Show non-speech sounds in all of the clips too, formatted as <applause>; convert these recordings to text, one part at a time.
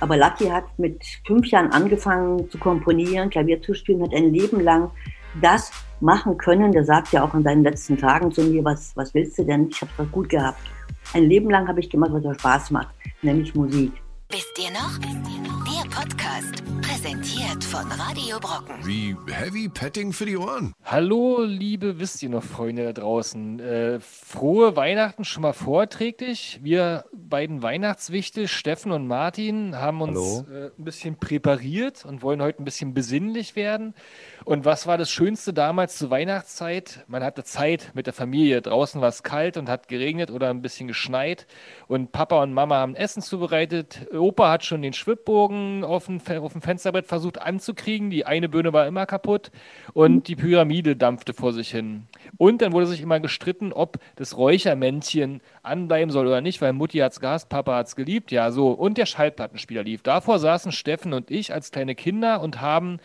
Aber Lucky hat mit fünf Jahren angefangen zu komponieren, Klavier zu spielen, hat ein Leben lang das machen können. Der sagt ja auch in seinen letzten Tagen zu mir, was, was willst du denn? Ich habe es gut gehabt. Ein Leben lang habe ich gemacht, was mir Spaß macht, nämlich Musik. Wisst ihr noch? Der Podcast, präsentiert von Radio Brocken. Wie Heavy Petting für die Ohren. Hallo, liebe Wisst ihr noch, Freunde da draußen. Äh, frohe Weihnachten schon mal vorträglich. Wir beiden Weihnachtswichte, Steffen und Martin, haben uns äh, ein bisschen präpariert und wollen heute ein bisschen besinnlich werden. Und was war das Schönste damals zur Weihnachtszeit? Man hatte Zeit mit der Familie. Draußen war es kalt und hat geregnet oder ein bisschen geschneit. Und Papa und Mama haben Essen zubereitet. Opa hat schon den Schwibbogen auf dem, auf dem Fensterbrett versucht anzukriegen. Die eine Birne war immer kaputt. Und die Pyramide dampfte vor sich hin. Und dann wurde sich immer gestritten, ob das Räuchermännchen anbleiben soll oder nicht, weil Mutti hat es gehasst, Papa hat es geliebt. Ja, so. Und der Schallplattenspieler lief. Davor saßen Steffen und ich als kleine Kinder und haben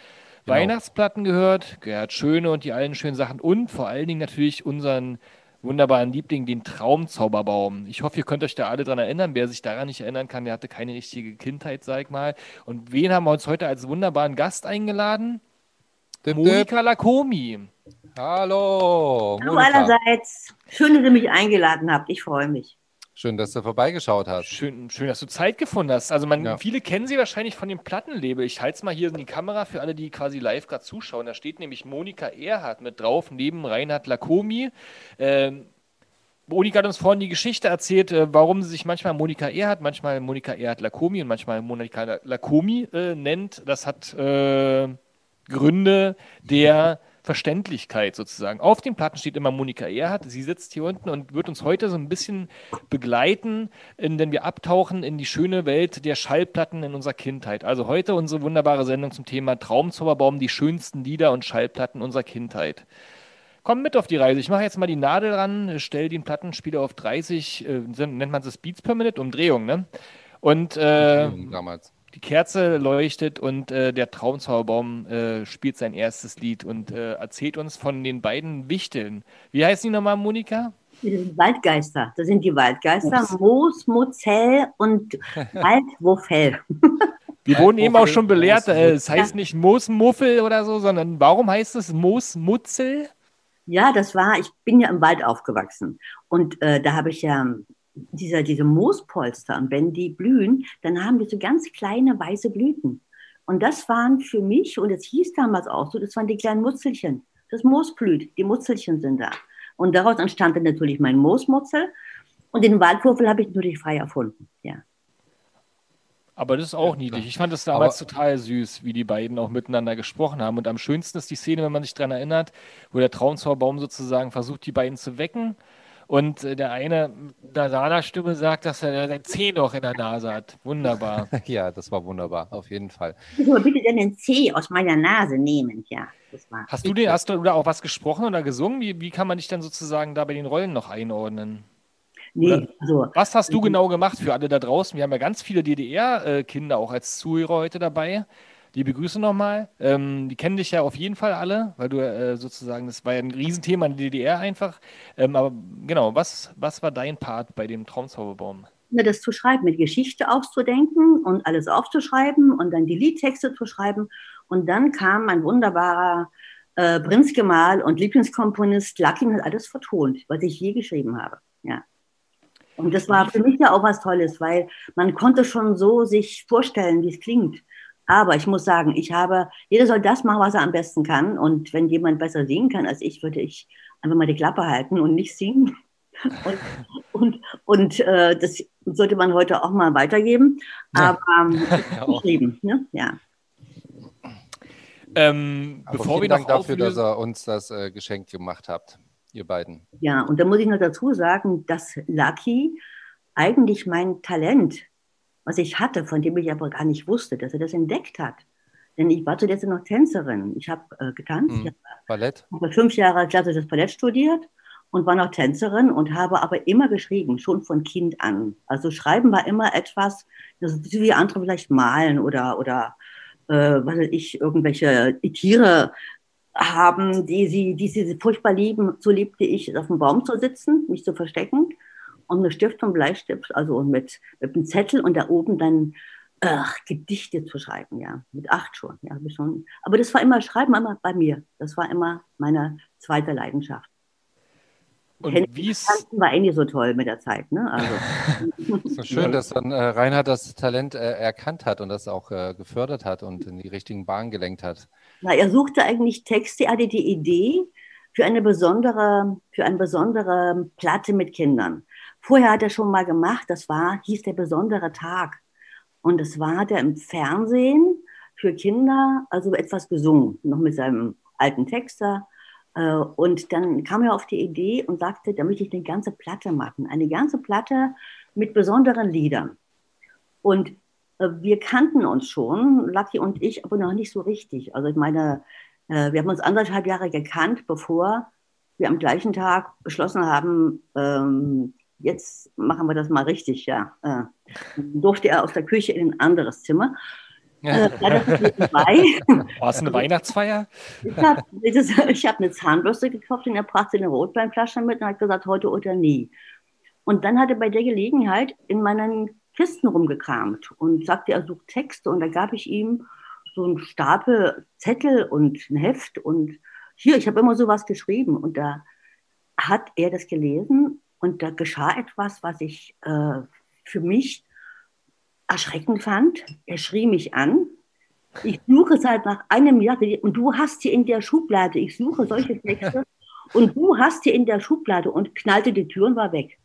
Genau. Weihnachtsplatten gehört, Gerhard Schöne und die allen schönen Sachen und vor allen Dingen natürlich unseren wunderbaren Liebling, den Traumzauberbaum. Ich hoffe, ihr könnt euch da alle dran erinnern. Wer sich daran nicht erinnern kann, der hatte keine richtige Kindheit, sag ich mal. Und wen haben wir uns heute als wunderbaren Gast eingeladen? Dip, Monika dip. Lakomi. Hallo. Hallo allerseits. Schön, dass ihr mich eingeladen habt. Ich freue mich. Schön, dass du vorbeigeschaut hast. Schön, schön, dass du Zeit gefunden hast. Also man, ja. viele kennen sie wahrscheinlich von dem Plattenlabel. Ich halte es mal hier in die Kamera für alle, die quasi live gerade zuschauen. Da steht nämlich Monika Erhardt mit drauf, neben Reinhard Lakomi. Ähm, Monika hat uns vorhin die Geschichte erzählt, äh, warum sie sich manchmal Monika Erhardt, manchmal Monika Erhardt Lakomi und manchmal Monika Lakomi äh, nennt. Das hat äh, Gründe der Verständlichkeit sozusagen. Auf den Platten steht immer Monika Erhardt. Sie sitzt hier unten und wird uns heute so ein bisschen begleiten, denn wir abtauchen in die schöne Welt der Schallplatten in unserer Kindheit. Also heute unsere wunderbare Sendung zum Thema Traumzauberbaum, die schönsten Lieder und Schallplatten unserer Kindheit. Komm mit auf die Reise. Ich mache jetzt mal die Nadel ran, stelle den Plattenspieler auf 30, äh, nennt man es Beats per Minute, Umdrehung, ne? Und äh, damals die Kerze leuchtet und äh, der Traumzauberbaum äh, spielt sein erstes Lied und äh, erzählt uns von den beiden Wichteln. Wie heißen die nochmal, Monika? Waldgeister. Das sind die Waldgeister. Ups. Moos, Mozell und <laughs> Waldwuffel. Wir wurden eben auch schon belehrt, äh, es heißt nicht Moosmuffel oder so, sondern warum heißt es Moosmutzel? Ja, das war, ich bin ja im Wald aufgewachsen und äh, da habe ich ja dieser, diese Moospolster, und wenn die blühen, dann haben die so ganz kleine weiße Blüten. Und das waren für mich, und es hieß damals auch so, das waren die kleinen Mutzelchen. Das Moos blüht, die Mutzelchen sind da. Und daraus entstand dann natürlich mein Moosmutzel. Und den Waldwurfel habe ich natürlich frei erfunden, ja. Aber das ist auch niedlich. Ich fand es damals Aber total süß, wie die beiden auch miteinander gesprochen haben. Und am schönsten ist die Szene, wenn man sich daran erinnert, wo der Traumzauberbaum sozusagen versucht, die beiden zu wecken und äh, der eine der Sana-Stimme sagt, dass er sein Zeh noch in der Nase hat. Wunderbar. <laughs> ja, das war wunderbar, auf jeden Fall. Ich will bitte den Zeh aus meiner Nase nehmen, ja. Hast du den, hast du da auch was gesprochen oder gesungen? Wie, wie kann man dich dann sozusagen da bei den Rollen noch einordnen? Nee, also, was hast du genau gemacht für alle da draußen? Wir haben ja ganz viele DDR-Kinder auch als Zuhörer heute dabei. Liebe Grüße nochmal. Ähm, die kennen dich ja auf jeden Fall alle, weil du äh, sozusagen, das war ja ein Riesenthema in der DDR einfach. Ähm, aber genau, was, was war dein Part bei dem Traumzauberbaum? Das zu schreiben, mit Geschichte auszudenken und alles aufzuschreiben und dann die Liedtexte zu schreiben. Und dann kam ein wunderbarer äh, Prinzgemahl und Lieblingskomponist Luckin hat alles vertont, was ich je geschrieben habe. Ja. Und das war für mich ja auch was Tolles, weil man konnte schon so sich vorstellen, wie es klingt. Aber ich muss sagen, ich habe, jeder soll das machen, was er am besten kann. Und wenn jemand besser singen kann als ich, würde ich einfach mal die Klappe halten und nicht singen. <laughs> Und, und, und äh, das sollte man heute auch mal weitergeben. Aber ähm, <laughs> ja, geschrieben, ne? ja. Ähm, Aber bevor wir Dank dafür, dass ihr uns das äh, Geschenk gemacht habt, ihr beiden. Ja, und da muss ich noch dazu sagen, dass Lucky eigentlich mein Talent was ich hatte, von dem ich aber gar nicht wusste, dass er das entdeckt hat. Denn ich war zuletzt noch Tänzerin. Ich habe äh, getanzt. Mhm. Ich hab, Ballett? habe fünf Jahre klassisches Ballett studiert und war noch Tänzerin und habe aber immer geschrieben, schon von Kind an. Also Schreiben war immer etwas, das wie andere vielleicht malen oder, oder äh, was weiß ich, irgendwelche Tiere haben, die sie, die sie furchtbar lieben. So liebte ich, auf dem Baum zu sitzen, mich zu verstecken und eine Stift und Bleistift, also mit, mit einem Zettel und da oben dann Ach, Gedichte zu schreiben, ja. Mit acht schon, ja, habe ich schon. Aber das war immer Schreiben immer bei mir. Das war immer meine zweite Leidenschaft. Und wie war eh nicht so toll mit der Zeit, ne? Also. <laughs> so schön, dass dann äh, Reinhard das Talent äh, erkannt hat und das auch äh, gefördert hat und in die richtigen Bahnen gelenkt hat. Na, er suchte eigentlich Texte, er hatte die Idee für eine besondere, für eine besondere Platte mit Kindern. Vorher hat er schon mal gemacht, das war, hieß der besondere Tag. Und es war der im Fernsehen für Kinder, also etwas gesungen, noch mit seinem alten Texter. Äh, und dann kam er auf die Idee und sagte, da möchte ich eine ganze Platte machen, eine ganze Platte mit besonderen Liedern. Und äh, wir kannten uns schon, Lucky und ich, aber noch nicht so richtig. Also ich meine, äh, wir haben uns anderthalb Jahre gekannt, bevor wir am gleichen Tag beschlossen haben, ähm, jetzt machen wir das mal richtig, ja. Äh, durfte er aus der Küche in ein anderes Zimmer. Äh, <laughs> War es eine Weihnachtsfeier? Ich habe hab eine Zahnbürste gekauft und er brachte eine Rotweinflasche mit und hat gesagt, heute oder nie. Und dann hat er bei der Gelegenheit in meinen Kisten rumgekramt und sagte, er sucht Texte und da gab ich ihm so einen Stapel Zettel und ein Heft und hier, ich habe immer sowas geschrieben und da hat er das gelesen und da geschah etwas, was ich äh, für mich erschreckend fand. Er schrie mich an. Ich suche seit nach einem Jahr und du hast hier in der Schublade, ich suche solche Texte und du hast hier in der Schublade und knallte die Tür und war weg.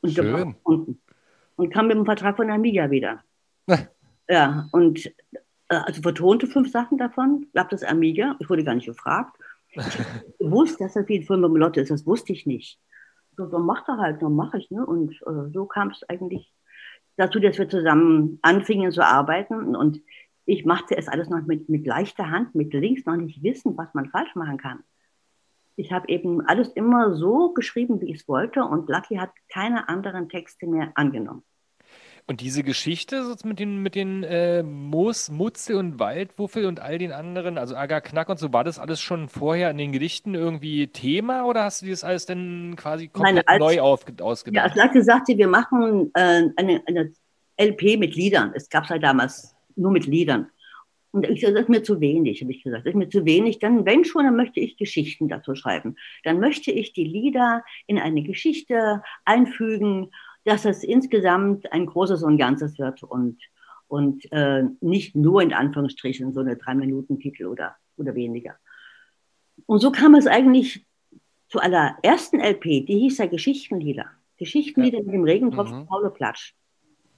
Und, Schön. und kam mit dem Vertrag von Amiga wieder. ja, und äh, also vertonte fünf Sachen davon, gab das Amiga, ich wurde gar nicht gefragt. Ich wusste, dass das wie ein Film mit Lotte ist, das wusste ich nicht. So, dann macht er halt, dann mache ich. Ne? Und äh, so kam es eigentlich dazu, dass wir zusammen anfingen zu arbeiten. Und ich machte es alles noch mit, mit leichter Hand, mit links noch nicht wissen, was man falsch machen kann. Ich habe eben alles immer so geschrieben, wie ich es wollte. Und Lucky hat keine anderen Texte mehr angenommen. Und diese Geschichte mit den, mit den äh, Moos, Mutze und Waldwuffel und all den anderen, also Aga Knack und so, war das alles schon vorher in den Gedichten irgendwie Thema oder hast du das alles dann quasi komplett Nein, als, neu auf, ausgedacht? Ja, als Lacke sagte, wir machen äh, eine, eine LP mit Liedern. Es gab es halt damals nur mit Liedern. Und ich das ist mir zu wenig, habe ich gesagt. Das ist mir zu wenig. Dann, wenn schon, dann möchte ich Geschichten dazu schreiben. Dann möchte ich die Lieder in eine Geschichte einfügen dass es insgesamt ein großes und Ganzes wird und, und äh, nicht nur in Anführungsstrichen so eine Drei-Minuten-Titel oder, oder weniger. Und so kam es eigentlich zu aller ersten LP, die hieß ja Geschichtenlieder. Geschichtenlieder ja. mit dem Regentropfen mhm. Paulo Platsch.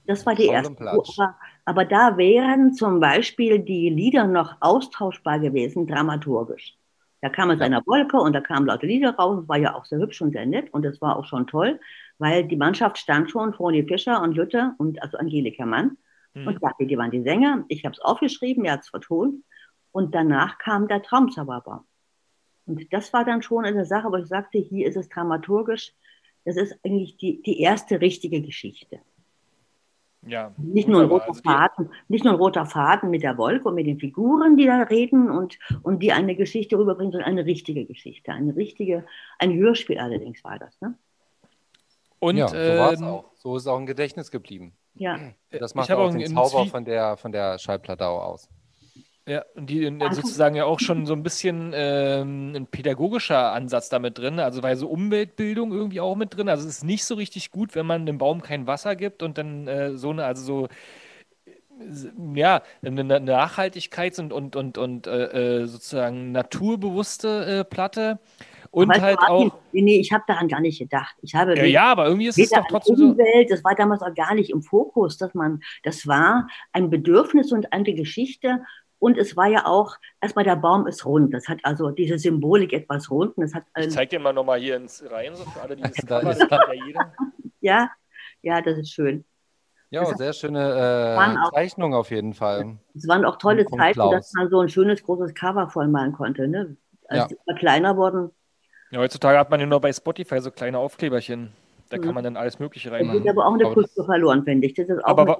Das war die Paul erste. Aber, aber da wären zum Beispiel die Lieder noch austauschbar gewesen, dramaturgisch. Da kam es ja. einer Wolke und da kamen laute Lieder raus. Das war ja auch sehr hübsch und sehr nett und das war auch schon toll weil die Mannschaft stand schon, Froni Fischer und Luther und also Angelika Mann. Mhm. Und dachte, die waren die Sänger. Ich habe es aufgeschrieben, er hat es vertont. Und danach kam der Traumzauberbaum. Und das war dann schon eine Sache, wo ich sagte, hier ist es dramaturgisch. Das ist eigentlich die, die erste richtige Geschichte. Ja, nicht nur, ein roter also Faden, nicht nur ein roter Faden mit der Wolke und mit den Figuren, die da reden und, und die eine Geschichte rüberbringen, sondern eine richtige Geschichte. Eine richtige, ein Hörspiel allerdings war das. Ne? Und, ja, so war es ähm, auch. So ist es auch im Gedächtnis geblieben. Ja. Das macht auch den Zauber von der, von der Schallplatte auch aus. Ja, und die sozusagen ja auch schon so ein bisschen ähm, ein pädagogischer Ansatz damit drin, also weil so Umweltbildung irgendwie auch mit drin. Also es ist nicht so richtig gut, wenn man dem Baum kein Wasser gibt und dann äh, so eine, also so ja, eine Nachhaltigkeits- und, und, und, und äh, äh sozusagen naturbewusste äh, Platte. Und weißt halt Martin, auch. Nee, ich habe daran gar nicht gedacht. Ich habe ja, ja, aber irgendwie ist es doch trotzdem Umwelt, so. Das war damals auch gar nicht im Fokus, dass man, das war ein Bedürfnis und eine Geschichte. Und es war ja auch, erstmal der Baum ist rund. Das hat also diese Symbolik etwas rund. Das hat, ich zeig dir mal nochmal hier ins Reihen, so für alle, die <laughs> das da das kennt ja jeder. Ja, ja, das ist schön. Ja, das sehr schöne äh, Zeichnung auf jeden Fall. Es waren auch tolle Zeiten, dass man so ein schönes großes Cover vollmalen konnte. Ne? Als ja. wir kleiner wurden, ja, heutzutage hat man ja nur bei Spotify so kleine Aufkleberchen. Da kann mhm. man dann alles Mögliche reinmachen. Das geht aber auch eine Kultur verloren, finde ich. Das ist auch eine,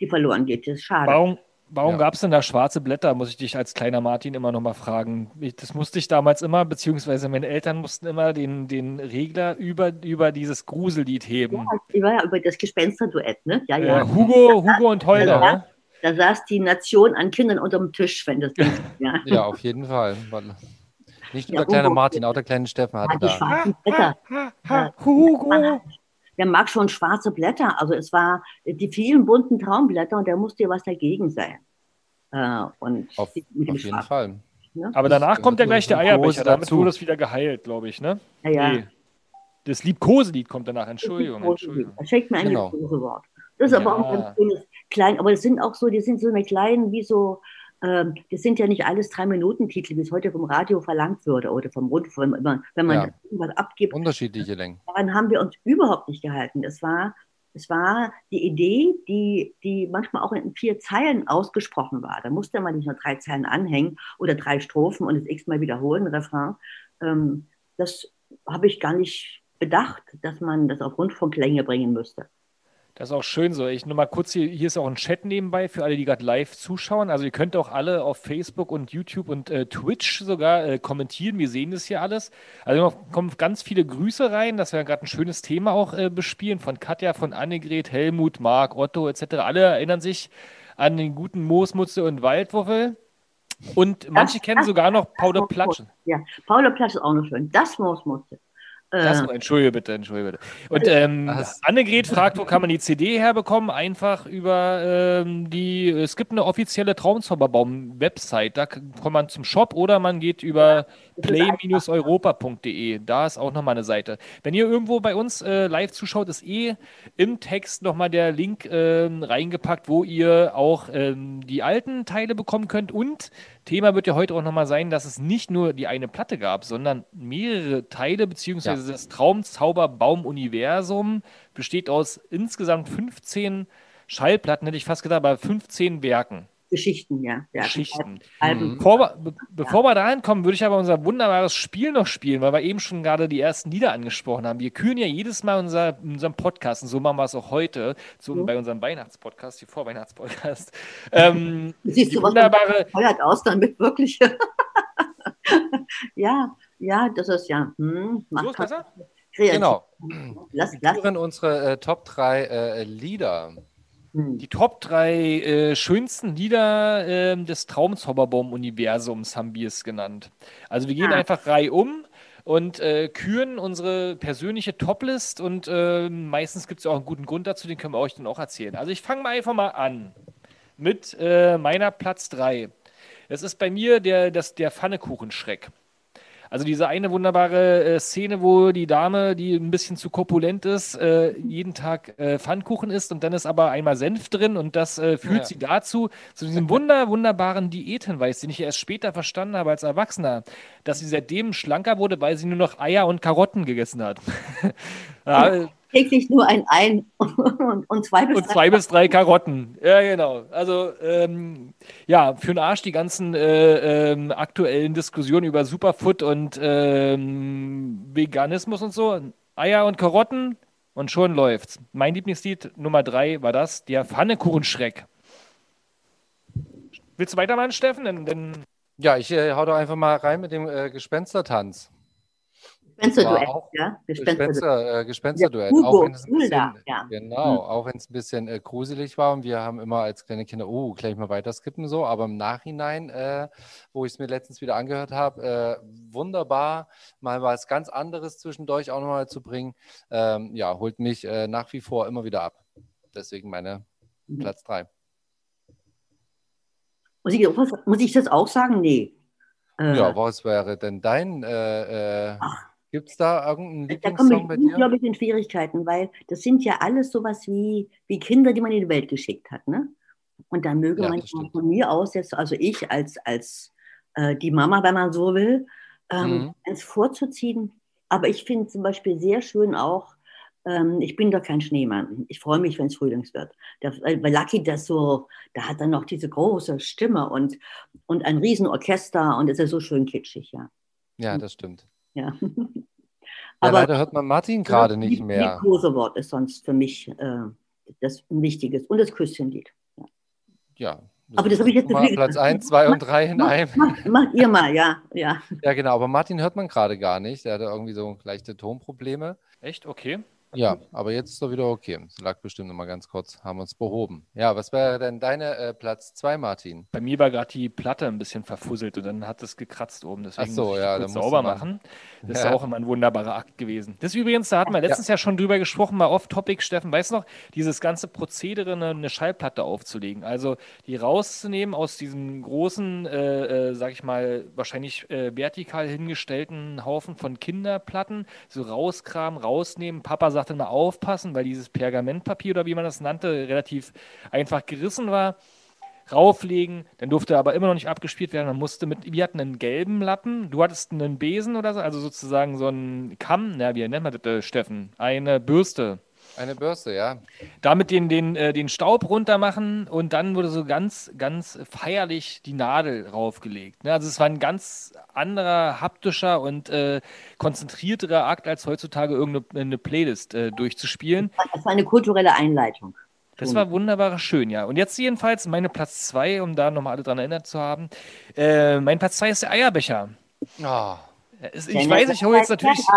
die verloren geht. Das ist schade. Warum, Warum Ja. gab es denn da schwarze Blätter, muss ich dich als kleiner Martin immer noch mal fragen. Ich, das musste ich damals immer, beziehungsweise meine Eltern mussten immer den, den Regler über, über dieses Grusellied heben. Ich war ja über das Gespensterduett, ne? Ja, Äh, ja. Hugo, Hugo und Holger, Ja. ne? Da saß die Nation an Kindern unterm Tisch, wenn das <laughs> Ding. Ja. Ja, auf jeden Fall. Nicht nur Ja, der kleine Hugo. Martin, auch der kleine Steffen hatte die da. schwarzen Blätter. Ja. Hugo. Der mag schon schwarze Blätter. Also es war die vielen bunten Traumblätter und da musste ja was dagegen sein. Äh, und Auf, die- mit dem auf jeden Fall. Ne? Aber danach kommt ja gleich der Eierbecher, damit dazu. wurde es wieder geheilt, glaube ich, ne? Ja, ja. Nee. Das Liebkoselied kommt danach, Entschuldigung, Entschuldigung. Das schenkt mir ein Genau. Wort. Das ist aber auch ein Ja. ganz schönes klein, aber das sind auch so, die sind so eine kleinen, wie so, das sind ja nicht alles drei Minuten Titel, wie es heute vom Radio verlangt würde oder vom Rundfunk, wenn man, wenn man Ja. irgendwas abgibt. Unterschiedliche Längen. Daran haben wir uns überhaupt nicht gehalten. Es war, es war die Idee, die, die manchmal auch in vier Zeilen ausgesprochen war. Da musste man nicht nur drei Zeilen anhängen oder drei Strophen und es x-mal wiederholen, Refrain. Ähm, das habe ich gar nicht bedacht, dass man das auf Rundfunklänge bringen müsste. Das ist auch schön so. Ich nur mal kurz hier, hier ist auch ein Chat nebenbei für alle, die gerade live zuschauen. Also ihr könnt auch alle auf Facebook und YouTube und äh, Twitch sogar äh, kommentieren. Wir sehen das hier alles. Also noch kommen ganz viele Grüße rein, dass wir gerade ein schönes Thema auch äh, bespielen. Von Katja, von Annegret, Helmut, Marc, Otto etc. Alle erinnern sich an den guten Moosmutze und Waldwuffel. Und manche kennen das- sogar noch das Paula. Platschen. Ja, Paula Platsch ist auch noch schön. Das Moosmutze. Das, Äh, entschuldige bitte, entschuldige bitte. Und ähm, Was? Annegret fragt, wo kann man die CD herbekommen? Einfach über ähm, die, es gibt eine offizielle Traumzauberbaum-Website, da kommt man zum Shop oder man geht über play-europa.de, da ist auch nochmal eine Seite. Wenn ihr irgendwo bei uns äh, live zuschaut, ist eh im Text nochmal der Link ähm, reingepackt, wo ihr auch ähm, die alten Teile bekommen könnt und Thema wird ja heute auch nochmal sein, dass es nicht nur die eine Platte gab, sondern mehrere Teile, beziehungsweise das Traumzauberbaum-Universum besteht aus insgesamt 15 Schallplatten, hätte ich fast gedacht, aber 15 Werken, Geschichten, ja. ja. Geschichten. Alben. Bevor wir, be bevor wir dahin kommen, würde ich aber unser wunderbares Spiel noch spielen, weil wir eben schon gerade die ersten Lieder angesprochen haben. Wir küren ja jedes Mal unser, unseren Podcast und so machen wir es auch heute, so Mhm. bei unserem Weihnachtspodcast, die Vorweihnachtspodcast. <laughs> ähm, Siehst die du, was wunderbare, feuert aus damit wirklich. <laughs> ja, ja, das ist ja. Hm, so ist besser? kreativ. Genau. Lass, Wir lass. führen unsere äh, Top 3 äh, Lieder. Hm. Die Top 3 äh, schönsten Lieder ähm, des Traumzauberbaum-Universums haben wir es genannt. Also wir gehen Ah. einfach reihum und äh, küren unsere persönliche Toplist und äh, meistens gibt es auch einen guten Grund dazu, den können wir euch dann auch erzählen. Also ich fange mal einfach mal an mit äh, meiner Platz 3. Es ist bei mir der, das, der Pfannekuchenschreck. Also diese eine wunderbare äh, Szene, wo die Dame, die ein bisschen zu korpulent ist, äh, jeden Tag äh, Pfannkuchen isst und dann ist aber einmal Senf drin und das äh, führt Ja. sie dazu, zu diesem wunder, wunderbaren Diätenweis, den ich erst später verstanden habe als Erwachsener, dass sie seitdem schlanker wurde, weil sie nur noch Eier und Karotten gegessen hat. <laughs> ja, äh, Täglich nur ein Ein und, und zwei bis und zwei bis drei Karotten. Ja, genau. Also, ähm, ja, für den Arsch die ganzen äh, ähm, aktuellen Diskussionen über Superfood und ähm, Veganismus und so. Eier und Karotten und schon läuft's. Mein Lieblingslied Nummer drei war das, der Pfannekuchenschreck. Willst du weitermachen, Steffen? Denn, denn Ja, ich äh, hau doch einfach mal rein mit dem äh, Gespenstertanz. Gespensterduett, ja. Gespensterduett. Gespenster, äh, Gespensterduett. Ja, auch wenn es ein bisschen, ja. genau, Mhm. auch wenn es ein bisschen äh, gruselig war und wir haben immer als kleine Kinder, oh, gleich mal weiter skippen so, aber im Nachhinein, äh, wo ich es mir letztens wieder angehört habe, äh, wunderbar, mal was ganz anderes zwischendurch auch nochmal zu bringen, ähm, ja, holt mich äh, nach wie vor immer wieder ab. Deswegen meine Mhm. Platz 3. Muss ich, muss ich das auch sagen? Nee. Äh, Ja, was wäre denn dein, äh, äh, gibt es da irgendeinen Da komme Lieblingssong bei ich dir? unglaublich in Schwierigkeiten, weil das sind ja alles sowas wie, wie Kinder, die man in die Welt geschickt hat. Ne? Und da möge Ja, man von mir aus jetzt, also ich als, als äh, die Mama, wenn man so will, ähm, Mhm. vorzuziehen. Aber ich finde zum Beispiel sehr schön auch, ähm, ich bin doch kein Schneemann. Ich freue mich, wenn es Frühlings wird. Der, weil weil Lucky das so, da hat er noch diese große Stimme und, und ein Riesenorchester und es ist so schön kitschig, ja. Ja, das stimmt. Ja. Ja, leider hört man Martin gerade nicht mehr. Liebkosewort ist sonst für mich äh, das wichtiges und das Küsschenlied. Ja, Aber das habe ich jetzt mal Platz 1, 2 und 3 in einem. Macht, macht ihr mal, ja, ja. Ja, genau. Aber Martin hört man gerade gar nicht. Der hatte irgendwie so leichte Tonprobleme. Echt? Okay. Ja, aber jetzt ist doch wieder okay. Es lag bestimmt noch mal ganz kurz, haben uns behoben. Ja, was wäre denn deine äh, Platz 2, Martin? Bei mir war gerade die Platte ein bisschen verfusselt und dann hat es gekratzt oben. Deswegen Ach so, muss ich ja, kurz da musst sauber machen. <laughs> Das Ja. ist auch immer ein wunderbarer Akt gewesen. Das übrigens, da hatten wir letztens ja, schon drüber gesprochen, mal off-topic, Steffen, weißt du noch, dieses ganze Prozedere, eine, eine Schallplatte aufzulegen. Also die rauszunehmen aus diesem großen, äh, äh, sag ich mal, wahrscheinlich äh, vertikal hingestellten Haufen von Kinderplatten, so rauskramen, rausnehmen. Papa sagte mal aufpassen, weil dieses Pergamentpapier oder wie man das nannte, relativ einfach gerissen war rauflegen, dann durfte aber immer noch nicht abgespielt werden. Man musste mit, wir hatten einen gelben Lappen, du hattest einen Besen oder so, also sozusagen so einen Kamm, na, wie nennt man das, äh, Steffen? Eine Bürste. Eine Bürste, ja. Damit den, den, äh, den Staub runter machen und dann wurde so ganz, ganz feierlich die Nadel raufgelegt. Ne? Also es war ein ganz anderer, haptischer und äh, konzentrierterer Akt, als heutzutage irgendeine eine Playlist äh, durchzuspielen. Das war eine kulturelle Einleitung. Das war wunderbar schön, ja. Und jetzt jedenfalls meine Platz 2, um da nochmal alle dran erinnert zu haben. Äh, mein Platz 2 ist der Eierbecher. Oh, Ich weiß, ich hole jetzt natürlich. <laughs>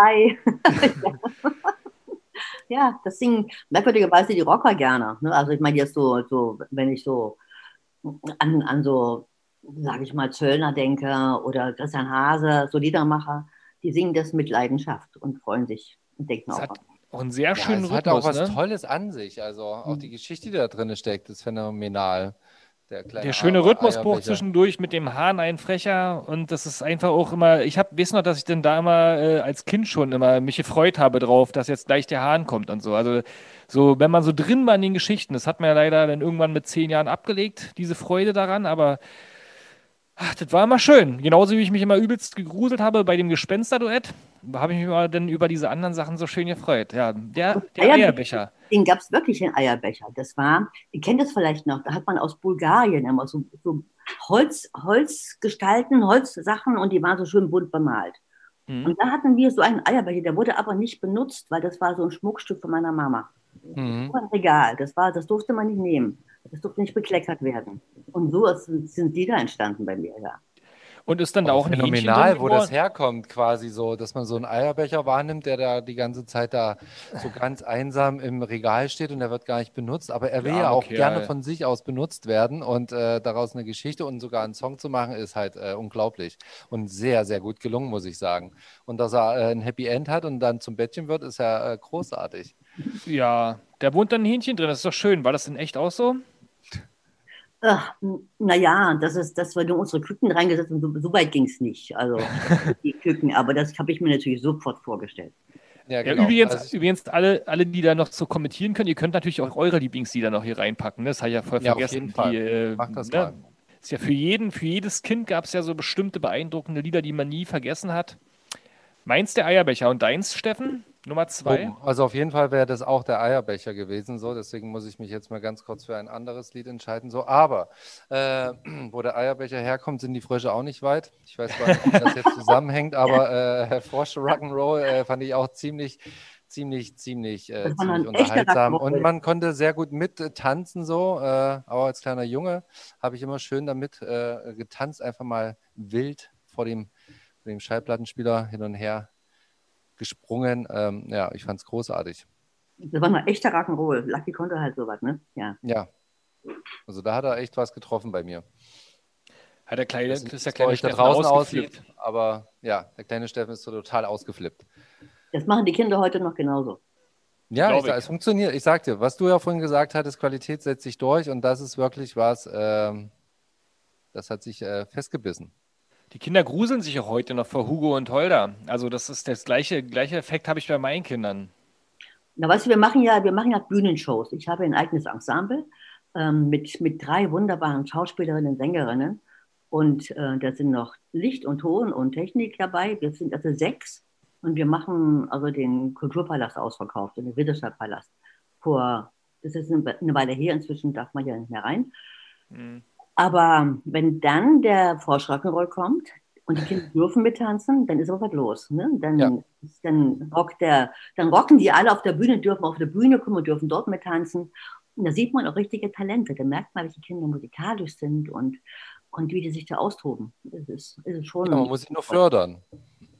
Ja, das singen merkwürdigerweise die Rocker gerne. Ne? Also ich meine jetzt so, so, wenn ich so an, an so, sage ich mal, Zöllner denke oder Christian Hase, so Liedermacher, die singen das mit Leidenschaft und freuen sich und denken auch. hat auch einen sehr ja, schönen es hat auch was Ne? Tolles an sich. Also auch die Geschichte, die da drin steckt, ist phänomenal. Der, Der schöne Rhythmusbruch zwischendurch mit dem Hahn, ein Frecher. Und das ist einfach auch immer. Ich habe weiß noch, dass ich denn da immer äh, als Kind schon immer mich gefreut habe drauf, dass jetzt gleich der Hahn kommt und so. Also, so, wenn man so drin war in den Geschichten, das hat man ja leider dann irgendwann mit zehn Jahren abgelegt, diese Freude daran, aber. Ach, das war immer schön. Genauso wie ich mich immer übelst gegruselt habe bei dem Gespensterduett, habe ich mich immer dann über diese anderen Sachen so schön gefreut. Ja, der, der Eierbecher. Eierbecher. Den gab es wirklich in Eierbecher. Das war, ihr kennt das vielleicht noch, da hat man aus Bulgarien immer so, so Holz, Holzgestalten, Holzsachen und die waren so schön bunt bemalt. Mhm. Und da hatten wir so einen Eierbecher, der wurde aber nicht benutzt, weil das war so ein Schmuckstück von meiner Mama. Mhm. Nur ein Regal, das, war, das durfte man nicht nehmen. Das durfte nicht bekleckert werden. Und so sind die da entstanden bei mir, ja. Und ist dann da auch ein Hähnchen Phänomenal, wo das herkommt, quasi so, dass man so einen Eierbecher wahrnimmt, der da die ganze Zeit da so <laughs> ganz einsam im Regal steht und der wird gar nicht benutzt. Aber er will Ja, ja auch okay, gerne ja. von sich aus benutzt werden und äh, daraus eine Geschichte und sogar einen Song zu machen, ist halt äh, unglaublich und sehr, sehr gut gelungen, muss ich sagen. Und dass er äh, ein Happy End hat und dann zum Bettchen wird, ist ja äh, großartig. Ja, da wohnt dann ein Hähnchen drin. Das ist doch schön. War das denn echt auch so? Ach, naja, das ist, das war nur unsere Küken reingesetzt und so, so weit ging es nicht. Also <laughs> die Küken, aber das habe ich mir natürlich sofort vorgestellt. Ja, Ja, genau. übrigens, Also übrigens alle, alle, die da noch so kommentieren können, ihr könnt natürlich auch eure Lieblingslieder noch hier reinpacken. Ne? Das habe ich ja voll Ja, auf vergessen. jeden Fall. Die, äh, Mach das ne? mal. Ist ja für jeden, für jedes Kind gab es ja so bestimmte beeindruckende Lieder, die man nie vergessen hat. Meins der Eierbecher und deins, Steffen? Nummer zwei? Oh, also auf jeden Fall wäre das auch der Eierbecher gewesen, so. Deswegen muss ich mich jetzt mal ganz kurz für ein anderes Lied entscheiden, so. Aber äh, <clears throat> wo der Eierbecher herkommt, sind die Frösche auch nicht weit. Ich weiß gar nicht, ob das jetzt zusammenhängt, aber äh, Frosch Rock'n'Roll äh, fand ich auch ziemlich, ziemlich, ziemlich, äh, ziemlich unterhaltsam. Und man konnte sehr gut mit äh, tanzen, so. Äh, auch als kleiner Junge habe ich immer schön damit äh, getanzt, einfach mal wild vor dem, vor dem Schallplattenspieler hin und her gesprungen. Ähm, ja, ich fand es großartig. Das war mal echter Rock'n'Roll. Lucky konnte halt sowas, ne? Ja. Ja. Also da hat er echt was getroffen bei mir. Hat der kleine, Das ist der kleine euch da Steffen draußen ausgeflippt. aussieht, aber ja, der kleine Steffen ist so total ausgeflippt. Das machen die Kinder heute noch genauso. Ja, ich, sag, ich. es funktioniert. Ich sag dir, was du ja vorhin gesagt hattest, Qualität setzt sich durch und das ist wirklich was, ähm, das hat sich äh, festgebissen. Die Kinder gruseln sich auch heute noch vor Hugo und Holder. Also das ist das gleiche, gleiche Effekt habe ich bei meinen Kindern. Na, weißt du, wir machen ja, wir machen ja Bühnenshows. Ich habe ein eigenes Ensemble ähm, mit, mit drei wunderbaren Schauspielerinnen, Sängerinnen. Und äh, da sind noch Licht und Ton und Technik dabei. Wir sind also sechs und wir machen also den Kulturpalast ausverkauft, den Ritterstadtpalast. Vor, das ist eine eine Weile her, inzwischen darf man ja nicht mehr rein. Mhm. Aber wenn dann der Vorschrackenroll kommt und die Kinder dürfen mittanzen, dann ist aber was los. Ne? Dann, Ja. dann, rockt der, dann rocken die alle auf der Bühne, dürfen auf der Bühne kommen und dürfen dort mittanzen. Und da sieht man auch richtige Talente. Da merkt man, welche Kinder musikalisch sind und, und wie die sich da austoben. Das ist, ist schon. Ja, man muss sie nur fördern.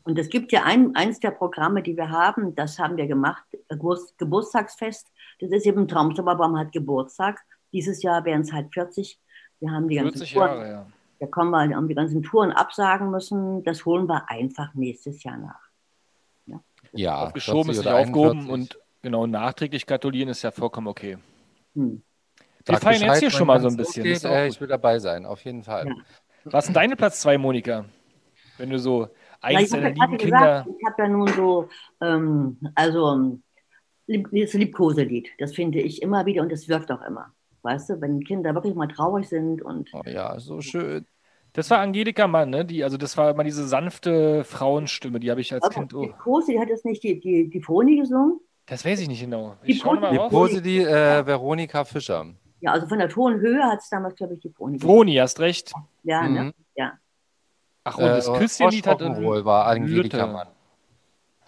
Und es gibt ja ein, eins der Programme, die wir haben, das haben wir gemacht, Geburtstagsfest. Das ist eben Traumstauberbaum hat Geburtstag. Dieses Jahr wären es halt 40. Wir haben die ganzen 40 Touren, Jahre, ja. da kommen wir, haben die ganzen Touren absagen müssen. Das holen wir einfach nächstes Jahr nach. Ja, Aufgeschoben ist 40 nicht oder aufgehoben 41. und genau nachträglich gratulieren ist ja vollkommen okay. Hm. Wir Sag feiern jetzt hier schon mal so ein bisschen. auch Äh, ich will dabei sein, auf jeden Fall. Ja. Was ist denn deine Platz 2, Monika? Wenn du so Na, eins ich habe deiner ja gerade lieben Kinder. gesagt, ich habe ja nun so, ähm, also ähm, das Liebkoselied, das finde ich immer wieder und das wirkt auch immer. Weißt du, wenn Kinder wirklich mal traurig sind und Oh ja, so schön. Das war Angelika Mann, ne? Die, also das war immer diese sanfte Frauenstimme, die habe ich als aber Kind. Oh, Liebkoselied hat das nicht die, die, die Froni gesungen? das weiß ich nicht genau. Die Ich schaue mal Pose- rauf. Pose die äh, Veronika Fischer. Ja, also von der Tonhöhe hat es damals, glaube ich, die Froni gesungen. Vroni, hast recht. Ja, Mhm. ne? ja. Ach, und das Äh, Küsschenlied hat. Rock'n'Roll war Angelika Lütte. Mann.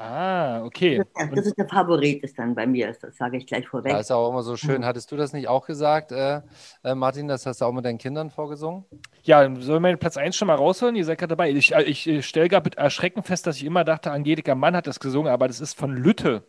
Ah, okay. Das, ist- das ist der Favorit, ist dann bei mir, das sage ich gleich vorweg. Ja, ist auch immer so schön. Hattest du das nicht auch gesagt, äh, äh, Martin? Das hast du auch mit deinen Kindern vorgesungen? Ja, sollen wir meinen Platz 1 schon mal rausholen? Ihr seid gerade dabei. Ich, äh, ich äh, stelle gerade mit Erschrecken fest, dass ich immer dachte, Angelika Mann hat das gesungen, aber das ist von Lütte.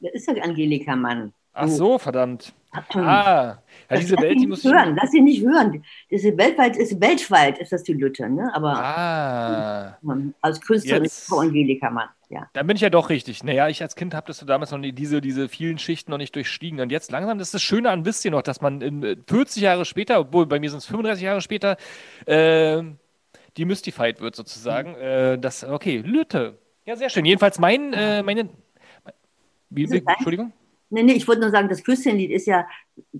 Das ist ja Angelika Mann. Ach so, verdammt. <clears throat> Ah, ja, diese lass Welt, sie die nicht muss hören, lass sie nicht hören. Das ist weltweit, ist weltweit ist das die Lütte, ne? Aber Ah, ähm, als Künstlerin Jetzt- ist Frau Angelika Mann, ja. dann bin ich ja doch richtig. Naja, ich als Kind habe das so damals noch nie, diese, diese vielen Schichten noch nicht durchstiegen. Und jetzt langsam, das ist das Schöne an, wisst ihr noch, dass man in, äh, 40 Jahre später, obwohl bei mir sind es 35 Jahre später, äh, demystified wird sozusagen. Äh, das, okay, Lütte. Ja, sehr schön. Jedenfalls mein, äh, meine. Wie? Entschuldigung? Nee, nee, ich wollte nur sagen, das Küsschenlied ist ja,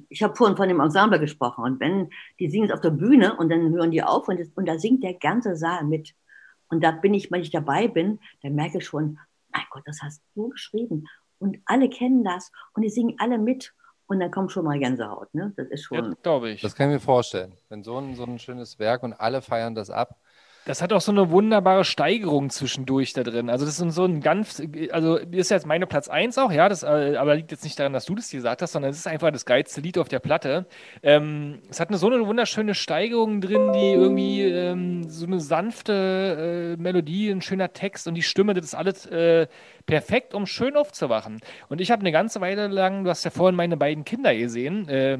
ich habe vorhin von dem Ensemble gesprochen und wenn, die singen es auf der Bühne und dann hören die auf und, das, und da singt der ganze Saal mit. Und da bin ich, wenn ich dabei bin, dann merke ich schon, mein Gott, das hast du geschrieben. Und alle kennen das und die singen alle mit. Und dann kommt schon mal Gänsehaut. Ne? Das ist Ja, schon. glaube ich. Das kann ich mir vorstellen. Wenn so ein, so ein schönes Werk und alle feiern das ab. Das hat auch so eine wunderbare Steigerung zwischendurch da drin. Also das ist so ein ganz, also ist jetzt meine Platz 1 auch, ja, das äh, aber liegt jetzt nicht daran, dass du das gesagt hast, sondern es ist einfach das geilste Lied auf der Platte. Ähm, es hat eine, so eine wunderschöne Steigerung drin, die irgendwie ähm, so eine sanfte äh, Melodie, ein schöner Text und die Stimme, das ist alles äh, perfekt, um schön aufzuwachen. Und ich habe eine ganze Weile lang, du hast ja vorhin meine beiden Kinder gesehen, äh,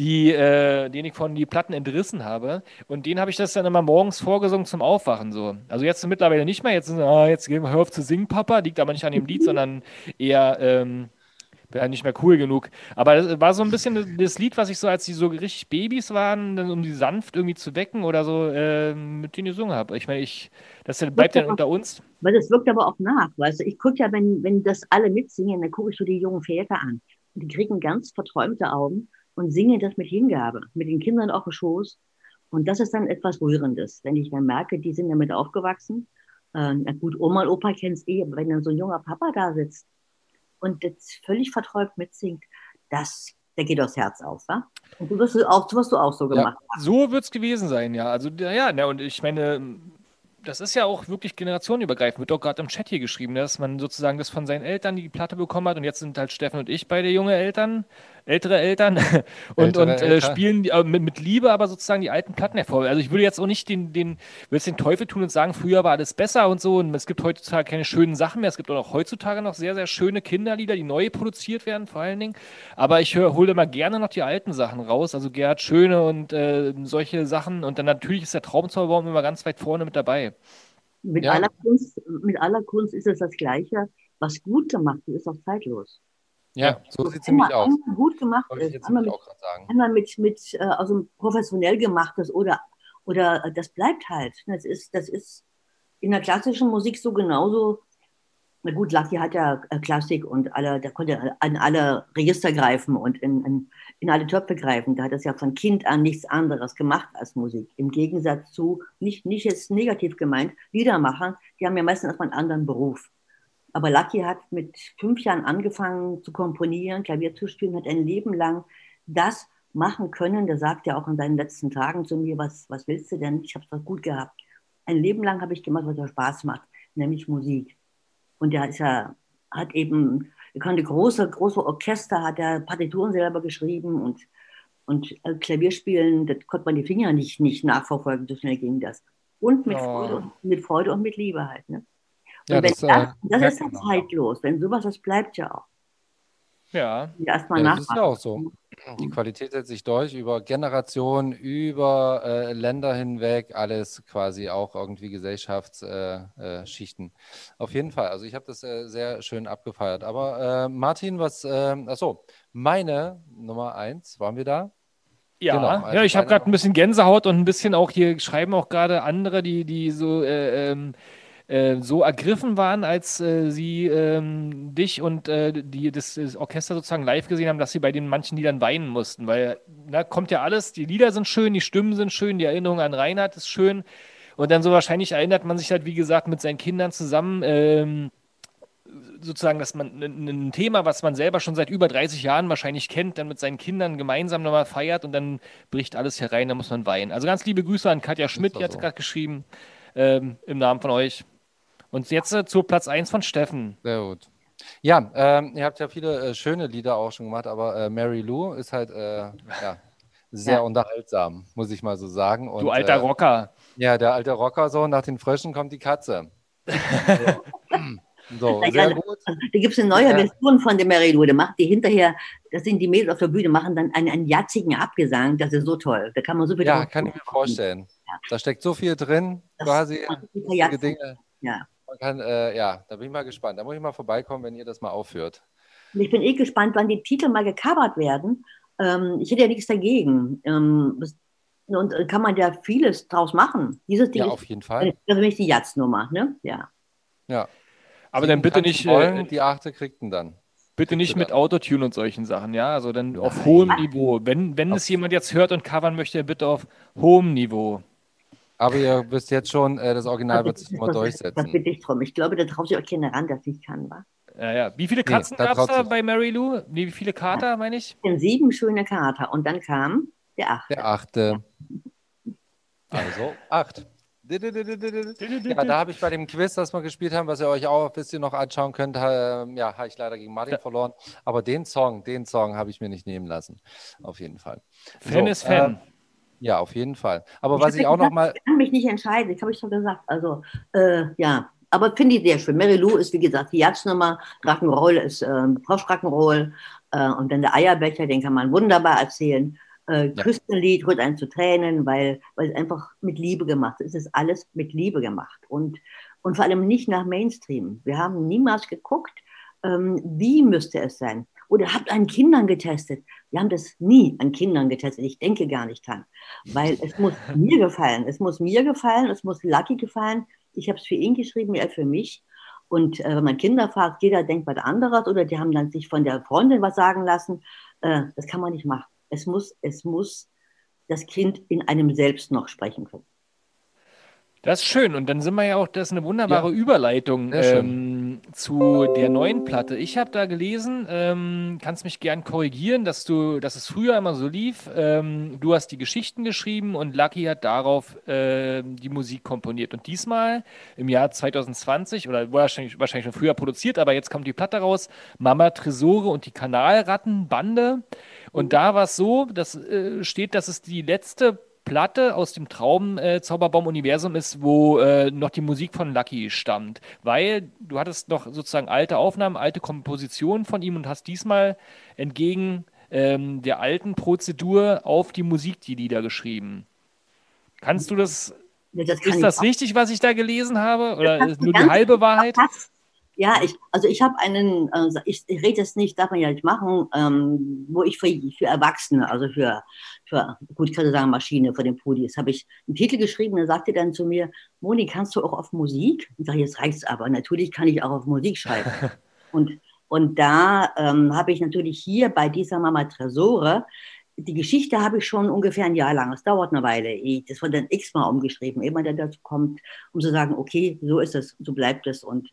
die, äh, denen ich von die Platten entrissen habe. Und denen habe ich das dann immer morgens vorgesungen zum Aufwachen. So. Also jetzt mittlerweile nicht mehr. Jetzt, ah, jetzt gehen wir, hör auf zu singen, Papa. Liegt aber nicht an dem Lied, sondern eher ähm, wäre nicht mehr cool genug. Aber das war so ein bisschen das Lied, was ich so, als die so richtig Babys waren, dann, um die sanft irgendwie zu wecken oder so, äh, mit denen gesungen habe. Ich meine, ich, das bleibt dann unter uns. Weil das wirkt aber auch nach, weißt du. Ich gucke ja, wenn, wenn das alle mitsingen, dann gucke ich so die jungen Väter an. Und die kriegen ganz verträumte Augen und singen das mit Hingabe, mit den Kindern auf dem Schoß. Und das ist dann etwas Rührendes, wenn ich dann merke, die sind damit aufgewachsen. Äh, na gut, Oma und Opa kennen es eh, aber wenn dann so ein junger Papa da sitzt und das völlig verträumt mitsingt, das, der geht aufs Herz auf, wa? Und du wirst du auch, du auch so gemacht. So wird es gewesen sein, ja. Also, ja, ja, und ich meine, das ist ja auch wirklich generationenübergreifend. Wird auch gerade im Chat hier geschrieben, dass man sozusagen das von seinen Eltern die Platte bekommen hat und jetzt sind halt Steffen und ich beide junge Eltern, ältere Eltern <laughs> und, Ältere und äh, Eltern. spielen die, äh, mit, mit Liebe aber sozusagen die alten Platten hervor. Also ich würde jetzt auch nicht den, den, würde den Teufel tun und sagen, früher war alles besser und so und es gibt heutzutage keine schönen Sachen mehr. Es gibt auch noch heutzutage noch sehr, sehr schöne Kinderlieder, die neu produziert werden vor allen Dingen. Aber ich hör- hole immer gerne noch die alten Sachen raus, also Gerhard Schöne und äh, solche Sachen und dann natürlich ist der Traumzauberbaum immer ganz weit vorne mit dabei. Mit, Ja. aller Kunst, mit aller Kunst ist es das Gleiche. Was gut gemacht ist, ist auch zeitlos. Ja, so sieht es nämlich aus. einmal gut gemacht Wollte ich ist, jetzt einmal mit, auch gerade sagen. einmal mit, mit äh, also professionell gemachtes oder, oder äh, das bleibt halt. Das ist, das ist in der klassischen Musik so genauso. Na gut, Lucky hat ja äh, Klassik und alle, der konnte an alle Register greifen und in, in, in alle Töpfe greifen. Da hat es ja von Kind an nichts anderes gemacht als Musik. Im Gegensatz zu, nicht, nicht jetzt negativ gemeint, Liedermacher, die haben ja meistens erstmal einen anderen Beruf. Aber Lucky hat mit fünf Jahren angefangen zu komponieren, Klavier zu spielen, hat ein Leben lang das machen können. Der sagt ja auch in seinen letzten Tagen zu mir, was, was willst du denn? Ich habe es doch gut gehabt. Ein Leben lang habe ich gemacht, was mir Spaß macht, nämlich Musik. Und der ist ja, hat eben er konnte große, große Orchester, hat er Partituren selber geschrieben und, und äh, Klavierspielen, das konnte man die Finger nicht, nicht nachverfolgen, so schnell ging das. Und mit, Oh. Freude, und, mit Freude und mit Liebe halt. Ne? Und Ja, wenn das, das, äh, das, merkt ist ja zeitlos. Wenn sowas, das bleibt ja auch. Ja. Erstmal Ja, das ist ja auch so. Die Qualität setzt sich durch über Generationen, über äh, Länder hinweg, alles quasi auch irgendwie Gesellschaftsschichten. Äh, Schichten. Auf jeden Fall. Also ich habe das äh, sehr schön abgefeiert. Aber äh, Martin, was, äh, achso, meine Nummer eins, waren wir da? Ja, Genau, also ja ich habe gerade ein bisschen Gänsehaut und ein bisschen auch hier schreiben auch gerade andere, die, die so, äh, ähm, äh, so ergriffen waren, als äh, sie ähm, dich und äh, die, das, das Orchester sozusagen live gesehen haben, dass sie bei den manchen Liedern weinen mussten. Weil na, kommt ja alles, die Lieder sind schön, die Stimmen sind schön, die Erinnerung an Reinhard ist schön. Und dann so wahrscheinlich erinnert man sich halt, wie gesagt, mit seinen Kindern zusammen. Ähm, sozusagen, dass man ein, Thema, was man selber schon seit über 30 Jahren wahrscheinlich kennt, dann mit seinen Kindern gemeinsam nochmal feiert und dann bricht alles herein, da muss man weinen. Also ganz liebe Grüße an Katja Schmidt, die hat so. gerade geschrieben, ähm, im Namen von euch. Und jetzt äh, zu Platz 1 von Steffen. Sehr gut. Ja, ähm, ihr habt ja viele äh, schöne Lieder auch schon gemacht, aber äh, Mary Lou ist halt äh, ja, sehr Ja. unterhaltsam, muss ich mal so sagen. Und, Du alter äh, Rocker. Ja, der alte Rocker so, nach den Fröschen kommt die Katze. <laughs> So, sehr gut. Da gibt es eine neue Ja. Version von der Mary Lou. Da macht die hinterher, das sind die Mädels auf der Bühne, machen dann einen, einen jatzigen Abgesang. Das ist so toll. Da kann man so viel Ja, kann ich mir vorstellen. Ja. Da steckt so viel drin, Das- quasi. Dinge. Ja. Man kann, äh, ja, da bin ich mal gespannt. Da muss ich mal vorbeikommen, wenn ihr das mal aufführt. Und ich bin eh gespannt, wann die Titel mal gecovert werden. Ähm, ich hätte ja nichts dagegen. Ähm, und äh, kann man ja vieles draus machen. Dieses Ding Ja, ist auf jeden Fall. das ist nämlich die Jatznummer, ne? Ja. Ja. Aber Sieben dann bitte nicht, wollen, äh, die achte kriegt ihn dann. bitte nicht mit. Autotune und solchen Sachen, ja? Also dann auf hohem Niveau. Wenn, wenn Auf- es jemand jetzt hört und covern möchte, bitte auf hohem Niveau. Aber ihr wisst jetzt schon, äh, das Original wird Das sich immer was durchsetzen. bitte ich drum. Ich glaube, da traut sich auch keiner ran, dass ich kann, wa? Ja, ja. Wie viele Nee, Katzen da gab es da bei Mary Lou? Nee, wie viele Kater, meine ich? Sieben schöne Kater. Und dann kam der achte. Der achte. Also, acht. <laughs> Ja, da habe ich bei dem Quiz, das wir gespielt haben, was ihr euch auch, wisst ihr noch anschauen könnt, äh, ja, habe ich leider gegen Martin Ja. verloren. Aber den Song, den Song habe ich mir nicht nehmen lassen. Auf jeden Fall. Fan So, ist Fan. Äh, ja, auf jeden Fall. Aber Ich was ich auch noch gesagt, mal, Ich kann mich nicht entscheiden, das habe ich doch gesagt. Also, äh, ja. Aber finde ich sehr schön. Mary Lou ist, wie gesagt, die Jatznummer. Rock'n'Roll ist ähm, Frosch Rock'n'Roll. Äh, und dann der Eierbecher, den kann man wunderbar erzählen. Äh, Ja. Küstenlied rührt einen zu Tränen, weil, weil es einfach mit Liebe gemacht ist. Es ist alles mit Liebe gemacht. Und, und vor allem nicht nach Mainstream. Wir haben niemals geguckt, ähm, wie müsste es sein. Oder habt an Kindern getestet. Wir haben das nie an Kindern getestet. Ich denke gar nicht dran. Weil es muss mir gefallen. Es muss mir gefallen, es muss Lucky gefallen. Ich habe es für ihn geschrieben, er für mich. Und äh, wenn man Kinder fragt, jeder denkt was anderes oder die haben dann sich von der Freundin was sagen lassen. Äh, das kann man nicht machen. Es muss, es muss das Kind in einem selbst noch sprechen können. Das ist schön. Und dann sind wir ja auch, das ist eine wunderbare Ja, Überleitung ähm, zu der neuen Platte. Ich habe da gelesen, ähm, kannst mich gern korrigieren, dass du, dass es früher immer so lief. Ähm, du hast die Geschichten geschrieben und Lucky hat darauf ähm, die Musik komponiert. Und diesmal im Jahr 2020 oder wahrscheinlich, wahrscheinlich schon früher produziert, aber jetzt kommt die Platte raus: Mama Tresore und die Kanalrattenbande. Und da war es so, dass äh, steht, dass es die letzte Platte aus dem Traum äh, ist, wo äh, noch die Musik von Lucky stammt. Weil du hattest noch sozusagen alte Aufnahmen, alte Kompositionen von ihm und hast diesmal entgegen ähm, der alten Prozedur auf die Musik die Lieder geschrieben. Kannst du das, Ja, das kann ist das auch. richtig, was ich da gelesen habe? Oder ist nur die halbe Wahrheit? Ja, ich, also ich habe einen, äh, ich, ich rede es nicht, darf man ja nicht machen, ähm, wo ich für, für Erwachsene, also für, für, gut, ich kann sagen Maschine, für den Pudis, habe ich einen Titel geschrieben, da sagte dann zu mir, Moni, kannst du auch auf Musik? Ich sage, jetzt reicht's aber, natürlich kann ich auch auf Musik schreiben. <laughs> und, und da ähm, habe ich natürlich hier bei dieser Mama Tresore, die Geschichte habe ich schon ungefähr ein Jahr lang, es dauert eine Weile, ich, das wird dann x-mal umgeschrieben, immer der dazu kommt, um zu sagen, okay, so ist es, so bleibt es. Und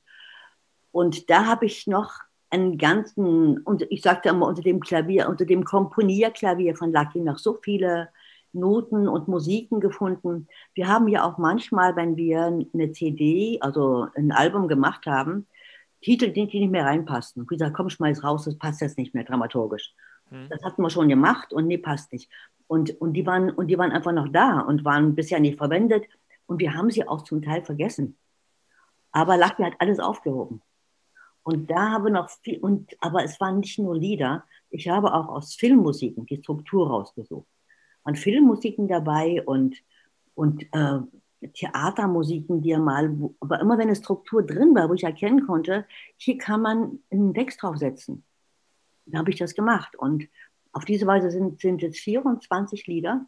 und da habe ich noch einen ganzen, und ich sagte immer unter dem Klavier, unter dem Komponierklavier von Lucky noch so viele Noten und Musiken gefunden. Wir haben ja auch manchmal, wenn wir eine CD, also ein Album gemacht haben, Titel, die, nicht mehr reinpassten. Und gesagt, komm, schmeiß raus, das passt jetzt nicht mehr dramaturgisch. Hm. Das hatten wir schon gemacht und nee, passt nicht. Und, und, die waren, und die waren einfach noch da und waren bisher nicht verwendet. Und wir haben sie auch zum Teil vergessen. Aber Lucky hat alles aufgehoben. Und da habe noch viel, und, aber es waren nicht nur Lieder. Ich habe auch aus Filmmusiken die Struktur rausgesucht. An Filmmusiken dabei und, und äh, Theatermusiken, die er mal, aber immer wenn eine Struktur drin war, wo ich erkennen konnte, hier kann man einen Text draufsetzen. Dann habe ich das gemacht. Und auf diese Weise sind, sind jetzt 24 Lieder.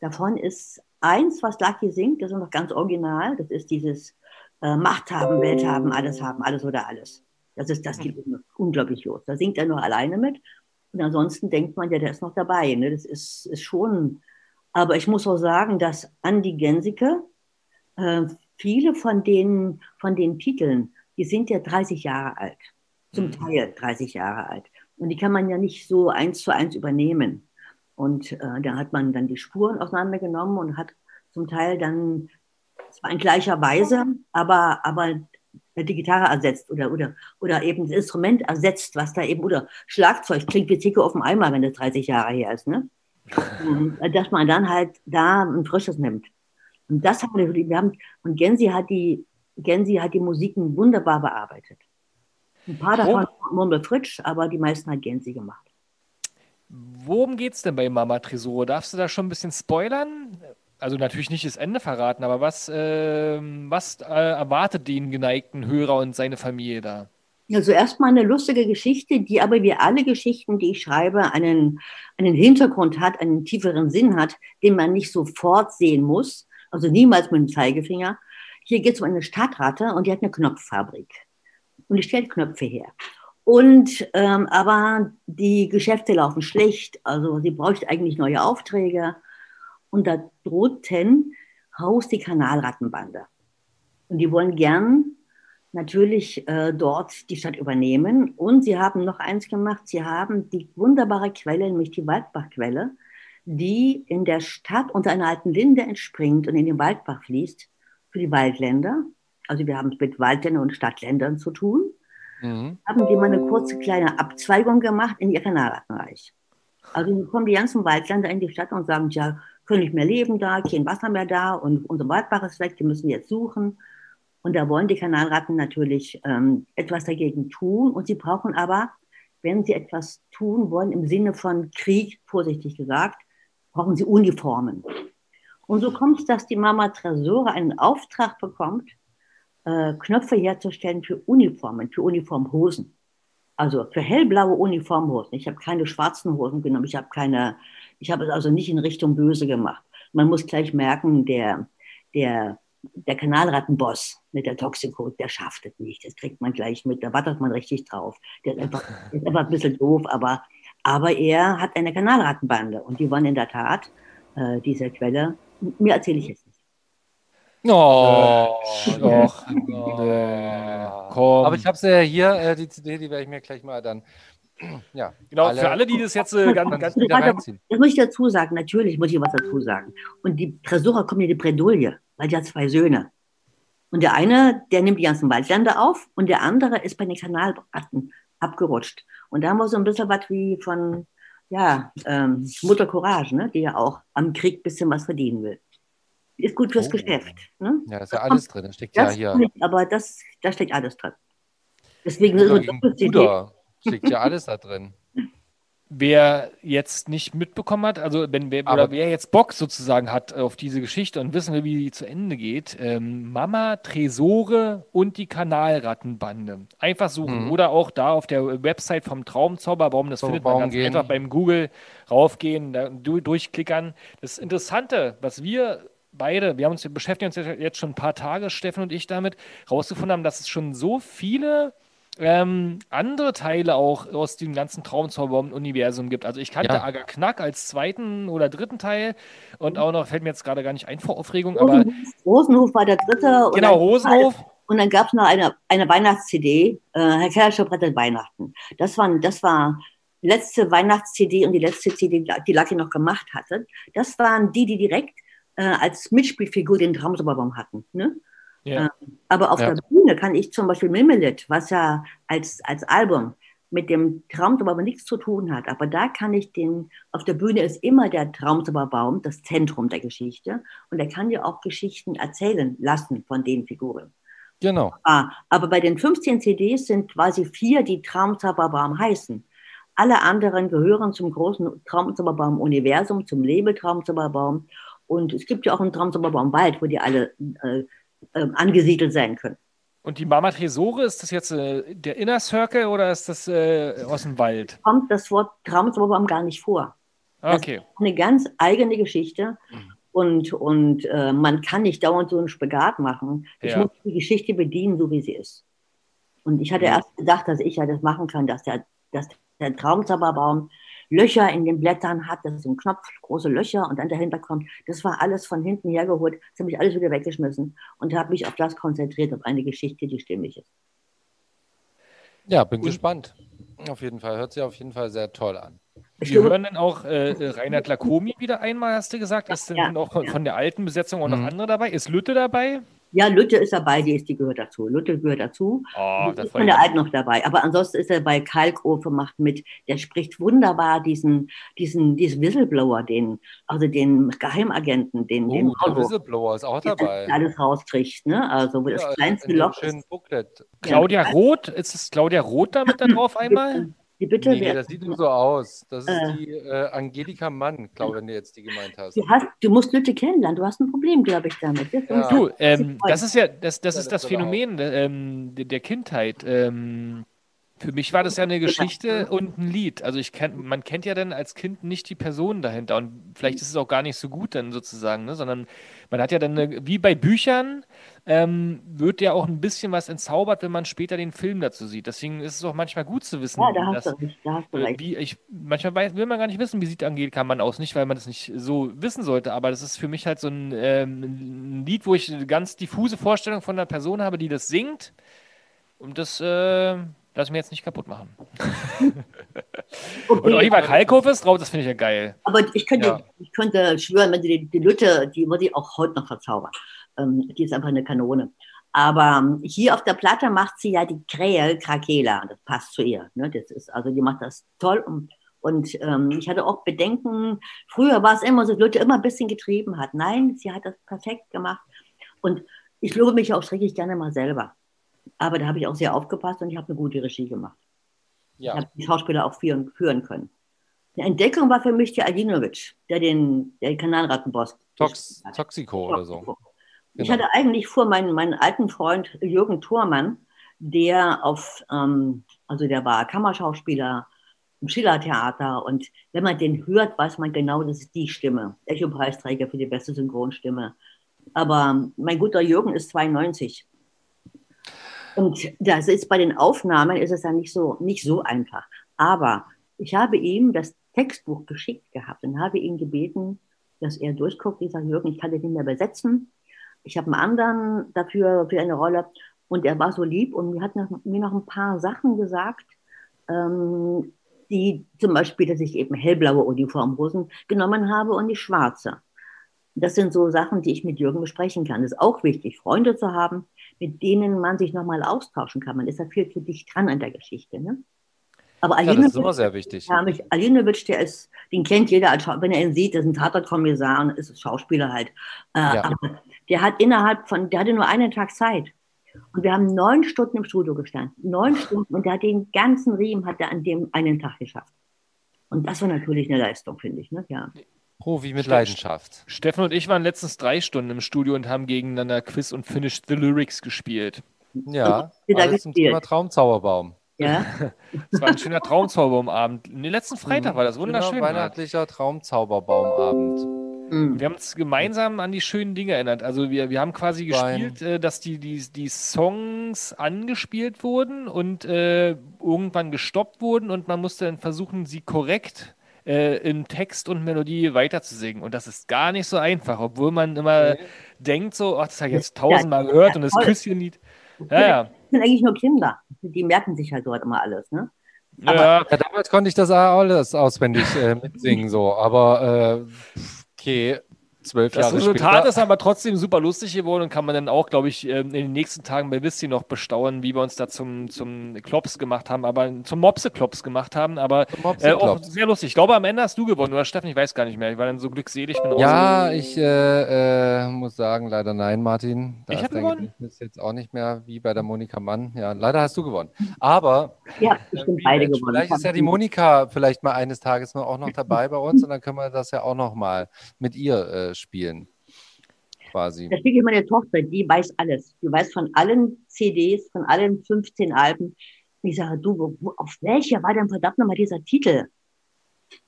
Davon ist eins, was Lucky singt, das ist noch ganz original. Das ist dieses äh, Macht haben, Welt haben, alles haben, alles oder alles. Das ist das geht unglaublich los. Da singt er nur alleine mit. Und ansonsten denkt man, ja, der ist noch dabei. Ne? Das ist, ist schon aber ich muss auch sagen, dass Andi Gensike, äh, viele von den, von den Titeln, die sind ja 30 Jahre alt. Zum mhm. Teil 30 Jahre alt. Und die kann man ja nicht so eins zu eins übernehmen. Und äh, da hat man dann die Spuren auseinandergenommen und hat zum Teil dann, zwar in gleicher Weise, aber, aber die Gitarre ersetzt oder, oder, oder eben das Instrument ersetzt, was da eben, oder Schlagzeug klingt wie Zicke auf dem Eimer, wenn das 30 Jahre her ist. Ne? <laughs> dass man dann halt da ein frisches nimmt. Und das haben wir, wir haben, und Gensi hat die, Gensi hat die Musiken wunderbar bearbeitet. Ein paar davon oh. Murmel Fritsch, aber die meisten hat Gensi gemacht. Worum geht es denn bei Mama Tresor? Darfst du da schon ein bisschen spoilern? Also natürlich nicht das Ende verraten, aber was, äh, was äh, erwartet den geneigten Hörer und seine Familie da? Also erstmal eine lustige Geschichte, die aber wie alle Geschichten, die ich schreibe, einen, einen Hintergrund hat, einen tieferen Sinn hat, den man nicht sofort sehen muss. Also niemals mit dem Zeigefinger. Hier geht es um eine Stadtratte und die hat eine Knopffabrik. Und die stellt Knöpfe her. Und ähm, aber die Geschäfte laufen schlecht. Also sie braucht eigentlich neue Aufträge. Und da drohten haust die Kanalrattenbande. Und die wollen gern natürlich äh, dort die Stadt übernehmen. Und sie haben noch eins gemacht, sie haben die wunderbare Quelle, nämlich die Waldbachquelle, die in der Stadt unter einer alten Linde entspringt und in den Waldbach fließt, für die Waldländer. Also wir haben es mit Waldländern und Stadtländern zu tun. Mhm. Haben die mal eine kurze kleine Abzweigung gemacht in ihr Kanalrattenreich. Also kommen die ganzen Waldländer in die Stadt und sagen, ja, können nicht mehr leben da, kein Wasser mehr da und unser Waldbach ist weg, die müssen jetzt suchen. Und da wollen die Kanalratten natürlich ähm, etwas dagegen tun. Und sie brauchen aber, wenn sie etwas tun wollen, im Sinne von Krieg, vorsichtig gesagt, brauchen sie Uniformen. Und so kommt es, dass die Mama Tresore einen Auftrag bekommt, äh, Knöpfe herzustellen für Uniformen, für Uniformhosen. Also für hellblaue Uniformhosen. Ich habe keine schwarzen Hosen genommen. Ich habe keine, ich habe es also nicht in Richtung Böse gemacht. Man muss gleich merken, der, der der Kanalrattenboss mit der Toxicode, der schafft es nicht. Das kriegt man gleich mit, da wartet man richtig drauf. Der ist einfach, ist einfach ein bisschen doof, aber, aber er hat eine Kanalrattenbande und die waren in der Tat äh, diese Quelle. Mir erzähle ich jetzt Oh, doch. <laughs> oh. Aber ich habe sie ja hier, äh, die CD, die werde ich mir gleich mal dann <clears throat> ja, genau, alle, für alle, die das jetzt äh, ganz, ganz wieder reinziehen. Das muss ich dazu sagen, natürlich muss ich was dazu sagen. Und die Tresora kommt in die Bredouille, weil die hat zwei Söhne. Und der eine, der nimmt die ganzen Waldländer auf und der andere ist bei den Kanalratten abgerutscht. Und da haben wir so ein bisschen was wie von, ja, ähm, Mutter Courage, ne? die ja auch am Krieg ein bisschen was verdienen will. Ist gut fürs oh. Geschäft. Ne? Ja, ist ja alles drin. Das steckt das ja hier. Nicht, aber das, da steckt alles drin. Deswegen ist es Steckt ja alles da drin. Wer jetzt nicht mitbekommen hat, also wenn wer, oder wer jetzt Bock sozusagen hat auf diese Geschichte und wissen will, wie die zu Ende geht, ähm, Mama, Tresore und die Kanalrattenbande. Einfach suchen. Mhm. Oder auch da auf der Website vom Traumzauberbaum, das so, findet man ganz gehen. einfach beim Google raufgehen, da, durchklickern. Das Interessante, was wir beide, wir haben uns beschäftigen uns jetzt schon ein paar Tage, Steffen und ich, damit, rausgefunden haben, dass es schon so viele ähm, andere Teile auch aus dem ganzen Traumzauber-Universum gibt. Also ich kannte ja. Aga Knack als zweiten oder dritten Teil und auch noch, fällt mir jetzt gerade gar nicht ein vor Aufregung, Rosenhof, aber. Rosenhof war der dritte. Genau, Rosenhof. Und dann gab es noch eine, eine Weihnachts-CD, äh, Herr rettet Weihnachten. Das war, das war letzte Weihnachts-CD und die letzte CD, die Lucky noch gemacht hatte. Das waren die, die direkt äh, als Mitspielfigur den Traumzauberbaum hatten. Ne? Ja. Ähm, aber auf ja. der Bühne kann ich zum Beispiel Mimmelit, was ja als, als Album mit dem Traumzauber nichts zu tun hat. Aber da kann ich den, auf der Bühne ist immer der Traumzauberbaum das Zentrum der Geschichte. Und er kann dir auch Geschichten erzählen lassen von den Figuren. Genau. Ah, aber bei den 15 CDs sind quasi vier, die Traumzauberbaum heißen. Alle anderen gehören zum großen Traumzauberbaum-Universum, zum Lebetraumzauberbaum. Und es gibt ja auch einen Traumzauberbaum Wald, wo die alle äh, äh, angesiedelt sein können. Und die Mama Tresore, ist das jetzt äh, der Inner Circle oder ist das äh, aus dem Wald? Kommt das Wort Traumzauberbaum gar nicht vor. Okay. Das ist eine ganz eigene Geschichte. Und, und äh, man kann nicht dauernd so einen Spagat machen. Ich ja. muss die Geschichte bedienen, so wie sie ist. Und ich hatte ja. erst gedacht, dass ich ja das machen kann, dass der, dass der Traumzauberbaum Löcher in den Blättern hat, das ist ein Knopf, große Löcher und dann dahinter kommt. Das war alles von hinten hergeholt. Das habe ich alles wieder weggeschmissen und habe mich auf das konzentriert, auf eine Geschichte, die stimmig ist. Ja, bin und, gespannt. Auf jeden Fall. Hört sich auf jeden Fall sehr toll an. Wir hören dann auch äh, Reinhard Lacomi wieder einmal, hast du gesagt. Es sind ja, auch von der alten Besetzung auch noch mhm. andere dabei. Ist Lütte dabei? Ja, Lütte ist dabei, die, ist, die gehört dazu. Lütte gehört dazu. Oh, das ist von der Alt noch dabei. Aber ansonsten ist er bei Kalkofe macht mit. Der spricht wunderbar diesen, diesen, diesen Whistleblower, den, also den Geheimagenten, den, oh, den der Whistleblower ist auch dabei. Der alles rauskriegt, ne? Also, wo ja, das kleinste Loch ist. Booklet. Claudia Roth, ist es Claudia Roth da mit da <laughs> drauf einmal? Wie bitte? Nee, das sieht nur so aus. Das ist äh, die äh, Angelika Mann, glaube ich, wenn du jetzt die gemeint hast. Du, hast. du musst Leute kennenlernen, du hast ein Problem, glaube ich, damit. Ja. Du, ähm, das ist ja das, das, ja, ist das, das Phänomen ähm, der Kindheit. Ähm, für mich war das ja eine Geschichte und ein Lied. Also ich kenn, man kennt ja dann als Kind nicht die Person dahinter und vielleicht ist es auch gar nicht so gut dann sozusagen, ne? sondern man hat ja dann, eine, wie bei Büchern, ähm, wird ja auch ein bisschen was entzaubert, wenn man später den Film dazu sieht. Deswegen ist es auch manchmal gut zu wissen. Ja, da hast dass, du recht. Da hast du recht. Wie, ich, manchmal weiß, will man gar nicht wissen, wie sieht Angelika Mann aus. Nicht, weil man das nicht so wissen sollte, aber das ist für mich halt so ein, ähm, ein Lied, wo ich eine ganz diffuse Vorstellung von einer Person habe, die das singt. Und das äh, lass mir jetzt nicht kaputt machen. <laughs> okay, und Oliver Kalkow ist drauf, das finde ich ja geil. Aber ich könnte, ja. ich könnte schwören, wenn die, die Lütte, die würde ich auch heute noch verzaubern. Ähm, die ist einfach eine Kanone. Aber ähm, hier auf der Platte macht sie ja die Krähe Krakela. Das passt zu ihr. Ne? Das ist, also die macht das toll. Und, und ähm, ich hatte auch Bedenken. Früher war es immer so, dass Leute immer ein bisschen getrieben hat. Nein, sie hat das perfekt gemacht. Und ich lobe mich auch schrecklich gerne mal selber. Aber da habe ich auch sehr aufgepasst und ich habe eine gute Regie gemacht. Ja. Ich habe die Schauspieler auch führen, führen können. Die Entdeckung war für mich der Adinovic, der den, der Kanalrattenboss. Tox, Toxico oder so. Genau. Ich hatte eigentlich vor, meinen, meinen alten Freund Jürgen Thormann, der auf, ähm, also der war Kammerschauspieler im Schillertheater und wenn man den hört, weiß man genau, das ist die Stimme. Echo-Preisträger für die beste Synchronstimme. Aber mein guter Jürgen ist 92 und das ist bei den Aufnahmen ist es dann nicht so, nicht so einfach. Aber ich habe ihm das Textbuch geschickt gehabt und habe ihn gebeten, dass er durchguckt. Ich sage, Jürgen, ich kann das nicht mehr übersetzen. Ich habe einen anderen dafür für eine Rolle. Und er war so lieb und mir hat noch, mir noch ein paar Sachen gesagt, ähm, die zum Beispiel, dass ich eben hellblaue Uniformhosen genommen habe und nicht schwarze. Das sind so Sachen, die ich mit Jürgen besprechen kann. Es ist auch wichtig, Freunde zu haben, mit denen man sich nochmal austauschen kann. Man ist ja viel zu dicht dran an der Geschichte. Ne? Aber ja, das ist immer sehr wichtig. Ja, mich, Alinovic, der ist, den kennt jeder, wenn er ihn sieht, das ist ein Tatortkommissar und ist Schauspieler halt. Äh, ja. Der hat innerhalb von, der hatte nur einen Tag Zeit. Und wir haben neun Stunden im Studio gestanden. Neun Stunden. Und der hat den ganzen Riemen hat er an dem einen Tag geschafft. Und das war natürlich eine Leistung, finde ich. Ne? Ja. Profi mit Leidenschaft. Steffen und ich waren letztens drei Stunden im Studio und haben gegeneinander Quiz und Finished the Lyrics gespielt. Ja, alles zum Thema Traumzauberbaum. Ja. <laughs> Es war ein schöner Traumzauberbaumabend. Den letzten Freitag war das wunderschön. Ein weihnachtlicher Traumzauberbaumabend. Mhm. Wir haben uns gemeinsam an die schönen Dinge erinnert. Also wir, wir haben quasi gespielt, äh, dass die, die, die Songs angespielt wurden und äh, irgendwann gestoppt wurden und man musste dann versuchen, sie korrekt äh, in Text und Melodie weiterzusingen. Und das ist gar nicht so einfach, obwohl man immer okay. denkt, so, ach, das habe ich jetzt tausendmal ja, gehört und das Küsschenlied. Ja, ja. Das sind eigentlich nur Kinder. Die merken sich halt dort immer alles, ne? Aber, ja. ja. damals konnte ich das alles auswendig äh, mitsingen, so. Aber que äh, okay, zwölf Das Jahre Resultat später. ist aber trotzdem super lustig geworden und kann man dann auch, glaube ich, ähm, in den nächsten Tagen bei Wissi noch bestaunen, wie wir uns da zum, zum Klops gemacht haben, aber zum Mopse-Klops gemacht haben. Aber äh, auch sehr lustig. Ich glaube, am Ende hast du gewonnen, oder Steffen? Ich weiß gar nicht mehr. Ich war dann so glückselig. Bin Ja, ich äh, äh, muss sagen, leider nein, Martin. Da Ich ist hab dein gewonnen? Gedächtnis jetzt auch nicht mehr wie bei der Monika Mann. Ja, leider hast du gewonnen. Aber Ja, ich bin beide gewonnen. vielleicht ist ja die Monika vielleicht mal eines Tages mal auch noch dabei bei uns und dann können wir das ja auch noch mal mit ihr äh, spielen. Quasi. Da schicke ich meine Tochter, die weiß alles. Die weiß von allen CDs, von allen 15 Alben. Und ich sage, du, wo, wo, auf welcher war denn verdammt nochmal dieser Titel?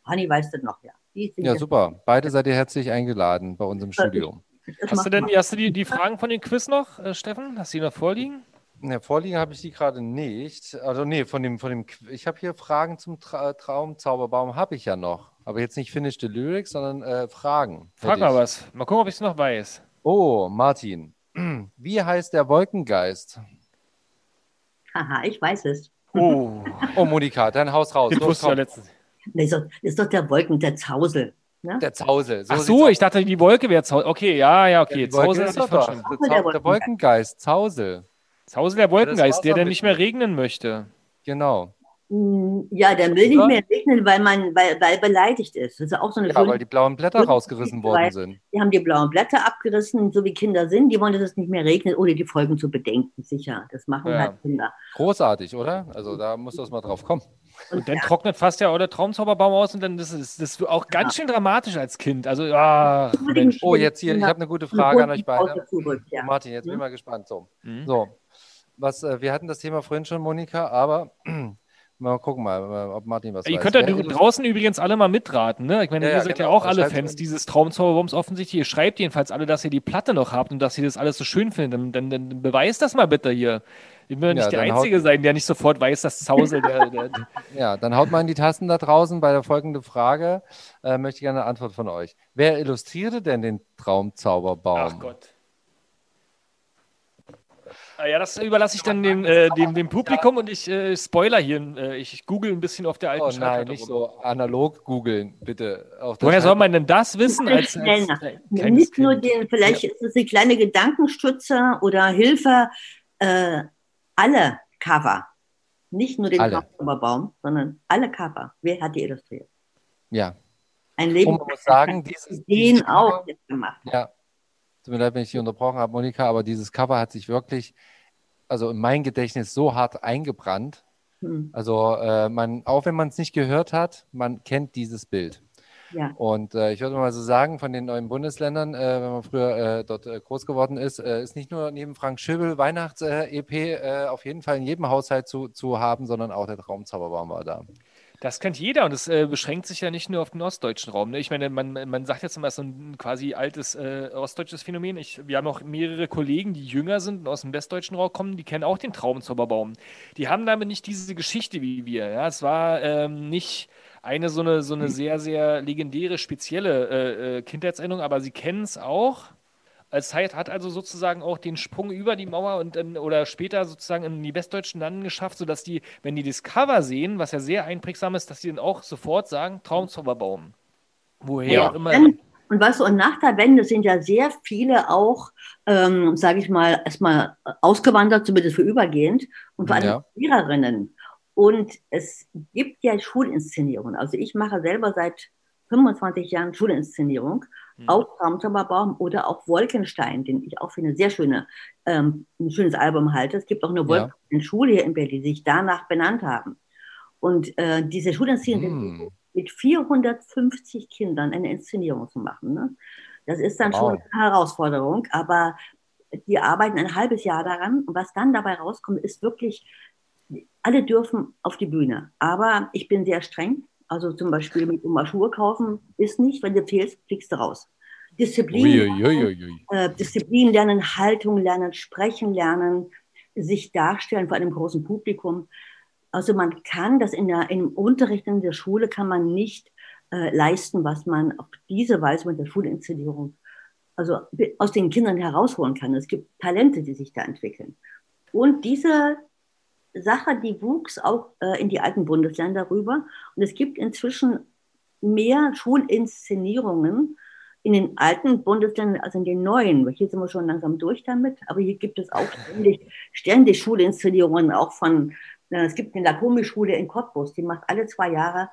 Hanni weiß das noch, ja. Ja, das- super. Beide seid ihr herzlich eingeladen bei uns im Studio. das Hast du denn hast du die, die Fragen von dem Quiz noch, äh, Steffen? Hast du die noch vorliegen? Ne, vorliegen habe ich die gerade nicht. Also nee, von dem, von dem, ich habe hier Fragen zum Tra Traumzauberbaum habe ich ja noch. Aber jetzt nicht Finish the Lyrics, sondern äh, Fragen. Frag mal was. Mal gucken, ob ich es noch weiß. Oh, Martin. <clears throat> Wie heißt der Wolkengeist? Haha, ich weiß es. Oh, Oh, Monika, dein Haus raus. Los, komm. letztens. Das ist doch, das ist doch der Wolken, der Zausel. Ne? Der Zausel. Ach sieht's so, ich dachte, die Wolke wäre Zausel. Okay, ja, ja, okay. Ja, die Wolke Zausel ist doch verstanden. Der, Der Zau der Wolkengeist. Wolkengeist, Zausel. Zausel der Wolkengeist, der dann nicht mehr regnen möchte. Genau. Mm, Ja, der will nicht mehr regnen, weil man weil, weil beleidigt ist. Das ist auch so eine Ja, schöne weil die blauen Blätter rausgerissen worden sind. Die haben die blauen Blätter abgerissen, so wie Kinder sind. Die wollen, dass es nicht mehr regnet, ohne die Folgen zu bedenken, sicher. Das machen Ja. halt Kinder. Großartig, oder? Also da muss das mal drauf kommen. Und dann trocknet fast ja auch der Traumzauberbaum aus und dann das ist das ist auch ganz schön dramatisch als Kind. Also, ach, Mensch. Oh, jetzt hier, ich habe eine gute Frage an euch beide. Zurück, ja. Martin, jetzt bin ich Ja. mal gespannt. So, Mhm. so. Was, äh, wir hatten das Thema vorhin schon, Monika, aber mal gucken mal, ob Martin was Ihr weiß. könnt ja draußen übrigens alle mal mitraten, ne? Ich meine, Ja, ihr ja, seid genau. ja auch alle Fans dieses Traumzauberbaums offensichtlich. Ihr schreibt jedenfalls alle, dass ihr die Platte noch habt und dass ihr das alles so schön findet. Dann, dann, dann beweist das mal bitte hier. Ich will nicht Ja, der dann Einzige sein, der nicht sofort weiß, dass Zausel der, der, der <laughs> Ja, dann haut mal in die Tasten da draußen bei der folgenden Frage. Äh, möchte ich gerne eine Antwort von euch. Wer illustrierte denn den Traumzauberbaum? Ach Gott. Ah Ja, das überlasse ich dann dem, äh, dem, dem Publikum und ich äh, spoiler hier. Äh, ich google ein bisschen auf der alten Oh nein, nicht so analog googeln, bitte. Woher soll man denn das wissen als, als nach. äh, Nicht nur den, vielleicht ist es eine kleine Gedankenstütze oder Hilfe, äh, alle Cover. Nicht nur den. Traumzauberbaum, sondern alle Cover. Wer hat die illustriert? Ja, Ein Leben. und man muss sagen, dieses, den dieses auch gemacht. ja, tut mir leid, wenn ich dich unterbrochen habe, Monika, aber dieses Cover hat sich wirklich, also in mein Gedächtnis so hart eingebrannt. Hm. Also äh, man, auch wenn man es nicht gehört hat, man kennt dieses Bild. Ja. Und äh, ich würde mal so sagen, von den neuen Bundesländern, äh, wenn man früher äh, dort äh, groß geworden ist, äh, ist nicht nur neben Frank Schöbel Weihnachts-EP äh, auf jeden Fall in jedem Haushalt zu, zu haben, sondern auch der Traumzauberbaum war da. Das kennt jeder und es äh, beschränkt sich ja nicht nur auf den ostdeutschen Raum. Ne? Ich meine, man, man sagt jetzt immer, es ist so ein quasi altes äh, ostdeutsches Phänomen. Ich, wir haben auch mehrere Kollegen, die jünger sind und aus dem westdeutschen Raum kommen, die kennen auch den Traumzauberbaum. Die haben damit nicht diese Geschichte wie wir. Ja? Es war ähm, nicht eine so eine, so eine sehr, sehr legendäre, spezielle äh, äh, Kindheitserinnerung, aber sie kennen es auch. Als Zeit hat also sozusagen auch den Sprung über die Mauer und dann, oder später sozusagen in die westdeutschen Landen geschafft, sodass die, wenn die das Cover sehen, was ja sehr einprägsam ist, dass die dann auch sofort sagen, Traumzauberbaum. Woher Ja, auch immer. dann- Und weißt du, und nach der Wende sind ja sehr viele auch, ähm, sage ich mal, erstmal ausgewandert, zumindest vorübergehend, und vor allem Ja. Lehrerinnen. Und es gibt ja Schulinszenierungen. Also ich mache selber seit 25 Jahren Schulinszenierung, Hm. auch Traumzauberbaum oder auch Wolkenstein, den ich auch für eine sehr schöne, ähm, ein schönes Album halte. Es gibt auch eine Wolkenstein-Schule hier in Berlin, die sich danach benannt haben. Und äh, diese Schulinszenierungen Hm. mit 450 Kindern eine Inszenierung zu machen. Ne? Das ist dann Wow. schon eine Herausforderung, aber die arbeiten ein halbes Jahr daran und was dann dabei rauskommt, ist wirklich, alle dürfen auf die Bühne, aber ich bin sehr streng. Also zum Beispiel mit Oma Schuhe kaufen ist nicht, wenn du fehlst, fliegst du raus. Disziplin, Uiuiuiui. äh, Disziplin lernen, Haltung lernen, sprechen lernen, sich darstellen vor einem großen Publikum. Also man kann das in der, im Unterricht in der Schule kann man nicht äh, leisten, was man auf diese Weise mit der Schulinszenierung also aus den Kindern herausholen kann. Es gibt Talente, die sich da entwickeln. Und diese Sache, die wuchs auch äh, in die alten Bundesländer rüber. Und es gibt inzwischen mehr Schulinszenierungen, in den alten Bundesländern, also in den neuen, hier sind wir schon langsam durch damit, aber hier gibt es auch ständig, ständig Schulinszenierungen, auch von, äh, es gibt eine Lakomi-Schule in Cottbus, die macht alle zwei Jahre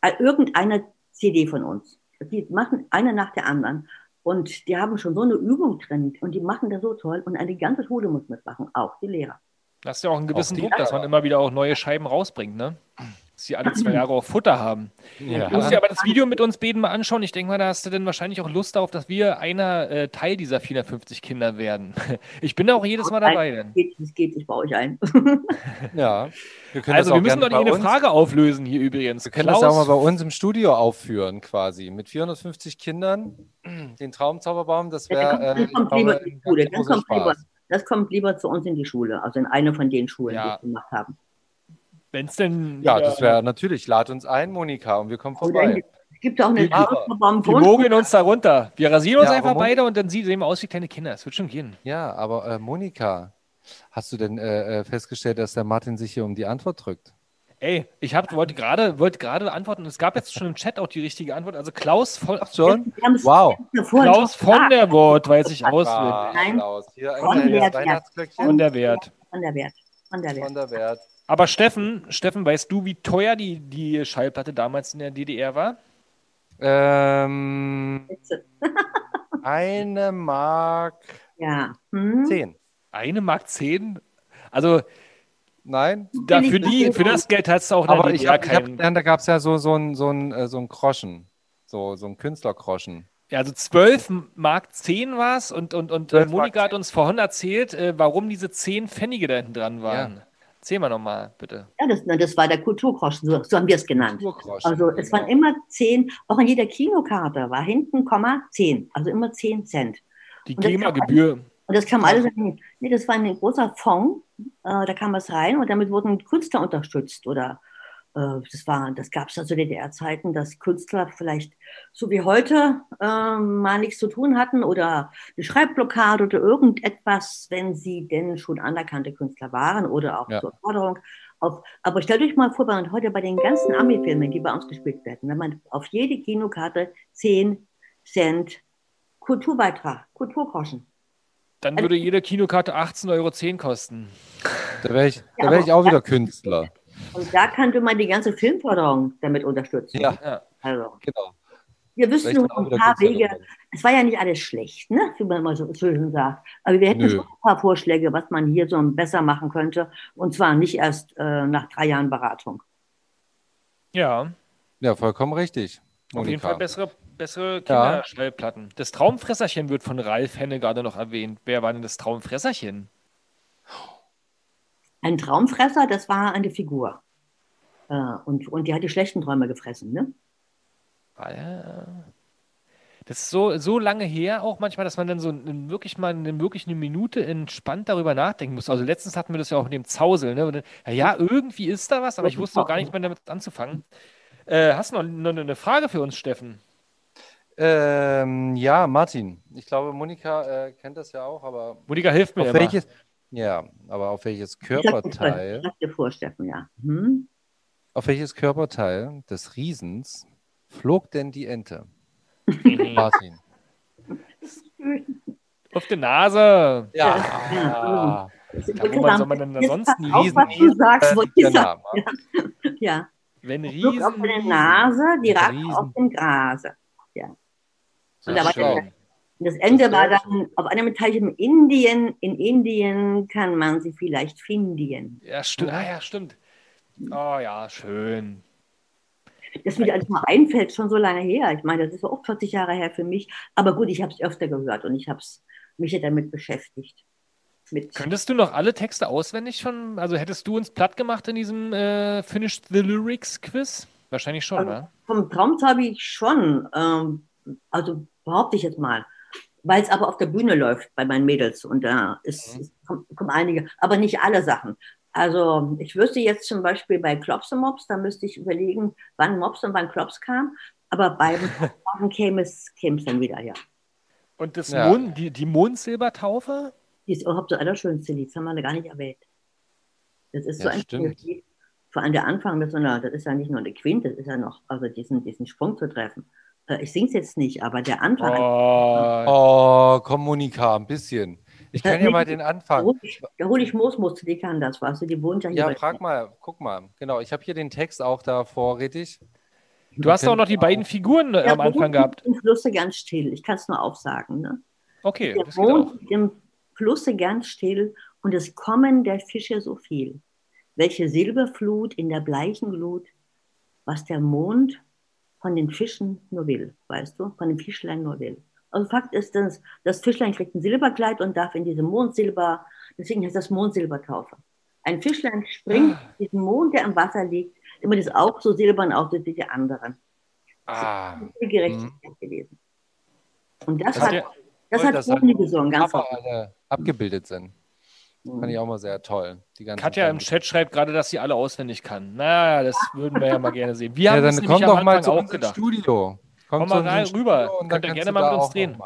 äh, irgendeine CD von uns. Die machen eine nach der anderen. Und die haben schon so eine Übung drin und die machen das so toll. Und eine ganze Schule muss mitmachen, auch die Lehrer. Das ist ja auch einen gewissen die Druck, dass man immer wieder auch neue Scheiben rausbringt, ne? Dass sie alle zwei <clears throat> Jahre auch Futter haben. Ja. Du musst dir aber das Video mit uns beiden mal anschauen. Ich denke mal, da hast du dann wahrscheinlich auch Lust darauf, dass wir einer äh, Teil dieser 450 Kinder werden. <laughs> Ich bin da auch jedes Mal dabei. Es Dann. geht, es geht, ich baue euch ein. <laughs> Ja. Wir können Also das auch wir müssen doch nicht eine Frage auflösen hier übrigens. Wir können das ja auch mal bei uns im Studio aufführen, quasi. Mit 450 Kindern, den Traumzauberbaum, das Ja, wäre. dann kommt, äh, ganz Dann kommt lieber, Spaß. Das kommt lieber zu uns in die Schule, also in eine von den Schulen, Ja. die wir gemacht haben. Wenn es denn Ja, das wäre natürlich. Lad uns ein, Monika, und wir kommen Oder vorbei. es gibt auch eine Zauberbaum Die mogeln uns da runter. Wir rasieren uns Ja, einfach beide und dann sehen wir aus wie kleine Kinder. Es wird schon gehen. Ja, aber äh, Monika, hast du denn äh, äh, festgestellt, dass der Martin sich hier um die Antwort drückt? Ey, ich hab, wollte gerade wollte gerade antworten. Es gab jetzt schon im Chat auch die richtige Antwort. Also Klaus von, Schon? Wir haben's- Wow. Klaus schon von der Wort weiß ich Ah, auswendig. Nein. Applaus. Hier Von ein der. Weihnachtsglöckchen Von der Wert. Von der Wert. Von der Wert. von der Wert. Aber Steffen, Steffen, weißt du, wie teuer die, die Schallplatte damals in der DDR war? Ähm, <laughs> eine Mark Ja. Hm? zehn. Eine Mark zehn? Also Nein? da, für, die, für das Geld hast du auch Aber ich DDR hab, da gab es ja so, so ein so ein, äh, so ein Groschen. So, so ein Künstlergroschen. Ja, also 12 Mark 10 war es und, und, und äh, 12 Mark Monika hat uns vorhin erzählt, äh, warum diese 10 Pfennige da hinten dran waren. Erzähl mal nochmal, bitte. Ja, das, das war der Kulturgroschen, so, so haben wir es genannt. Also es waren immer zehn, auch an jeder Kinokarte war hinten Komma zehn, also immer zehn Cent. Die GEMA-Gebühr. Und das kam alles, nee, das war ein großer Fonds, äh, da kam was rein und damit wurden Künstler unterstützt oder äh, das war, das gab es also DDR-Zeiten, dass Künstler vielleicht so wie heute äh, mal nichts zu tun hatten oder eine Schreibblockade oder irgendetwas, wenn sie denn schon anerkannte Künstler waren oder auch Ja. zur Förderung. Auf, aber stellt euch mal vor, bei, heute bei den ganzen Ami-Filmen, die bei uns gespielt werden, wenn man auf jede Kinokarte 10 Cent Kulturbeitrag, Kulturgroschen. Dann würde jede Kinokarte 18,10 Euro kosten. Da wäre ich, da Ja, wär ich auch wieder Künstler. Und da könnte man die ganze Filmförderung damit unterstützen. Ja, Ja. Also, genau. wir wüssten nur ein paar Wege. Es war ja nicht alles schlecht, ne? wie man immer so schön sagt. Aber wir hätten Nö. schon ein paar Vorschläge, was man hier so besser machen könnte. Und zwar nicht erst äh, nach drei Jahren Beratung. Ja, Ja, vollkommen richtig. auf jeden Monika. Fall bessere, bessere Ja. Kinderschallplatten. Das Traumfresserchen wird von Ralf Henne gerade noch erwähnt. Wer war denn das Traumfresserchen? Ein Traumfresser, das war eine Figur. Äh, und, und die hat die schlechten Träume gefressen. Ne? Äh, Das ist so, so lange her auch manchmal, dass man dann so wirklich mal eine, wirklich eine Minute entspannt darüber nachdenken muss. Also letztens hatten wir das ja auch mit dem Zausel. Ne? Dann, ja, ja, irgendwie ist da was, aber ich wusste auch gar nicht mehr damit anzufangen. Äh, hast du noch, noch eine Frage für uns, Steffen? Ähm, ja, Martin. Ich glaube, Monika äh, kennt das ja auch, aber Monika hilft mir auf immer. welches, ja, aber auf welches Körperteil, ich dir vor, Steffen, ja. Hm? auf welches Körperteil des Riesens flog denn die Ente? <laughs> Martin. <laughs> Auf die Nase. Ja. Ja, wo man soll man denn ansonsten Auf, Riesen- was du sagst, wollte ich Der sagen. Name. Ja. Wenn Flug auf Riesen. der Nase, die ragt Riesen. auf dem Grase. So Und da der- Und das Ende Das war dann auf einem Teich in Indien. In Indien kann man sie vielleicht finden. Ja, stimmt. Ah, ja, stimmt. Oh ja, schön. Das mir alles mal einfällt, schon so lange her. Ich meine, das ist auch 40 Jahre her für mich. Aber gut, ich habe es öfter gehört und ich habe mich ja damit beschäftigt. Mit Könntest du noch alle Texte auswendig schon? Also hättest du uns platt gemacht in diesem äh, Finish the Lyrics Quiz? Wahrscheinlich schon, Also, ne? vom Traumzauber ich schon. Ähm, also behaupte ich jetzt mal. Weil es aber auf der Bühne läuft bei meinen Mädels und da ist, Mhm. kommen, kommen einige, aber nicht alle Sachen. Also ich wüsste jetzt zum Beispiel bei Klops und Mops, da müsste ich überlegen, wann Mops und wann Klops kam, aber beim <laughs> Tauchen käme es, käme es dann wieder, ja. Und das Ja. Mond, die, die Mondsilbertaufe? Die ist überhaupt so allerschönste Lied, das haben wir gar nicht erwähnt. Das ist so Ja, ein stimmt. Lied. Vor allem der Anfang mit so einer, das ist ja nicht nur eine Quinte, das ist ja noch, also diesen, diesen Sprung zu treffen. Äh, ich singe es jetzt nicht, aber der Anfang. Oh, Oh, Kommunika, ein bisschen. Ich kann ja mal den Da Anfang. hole ich, da hol ich Moosmus, die kann das, weißt du, die wohnt ja hier. Ja, bei- frag mal, guck mal. Genau, ich habe hier den Text auch da vorrätig. du hast auch noch die beiden Figuren äh, Ja, am Anfang wohnt gehabt. Im Flusse ganz still. Ich kann es nur aufsagen. Ne? Okay, Der das geht auch. wohnt im Flusse ganz still und es kommen der Fische so viel. Welche Silberflut in der bleichen Glut, was der Mond von den Fischen nur will, weißt du, von den Fischlein nur will. Also Fakt ist, dass das Fischlein kriegt ein Silberkleid und darf in diese Mondsilber, deswegen heißt das Mondsilbertaufe. Ein Fischlein springt in diesen Mond, der im Wasser liegt, immer das auch so silbern aussieht wie die anderen. Ah, Die Gerechtigkeit gewesen. Und das Also hat, das hat dass Roni da gesungen, ganz Papa alle abgebildet sind. Fand ich auch mal sehr toll. Die ganzen Katja im Filme. Chat schreibt gerade, dass sie alle auswendig kann. Na, das würden wir ja mal gerne sehen. Wir Ja, haben dann komm doch mal zu auch uns ins gedacht. Studio. Komm zu mal rein, rüber. Studio und Könnt dann ihr gerne mal mit uns drehen.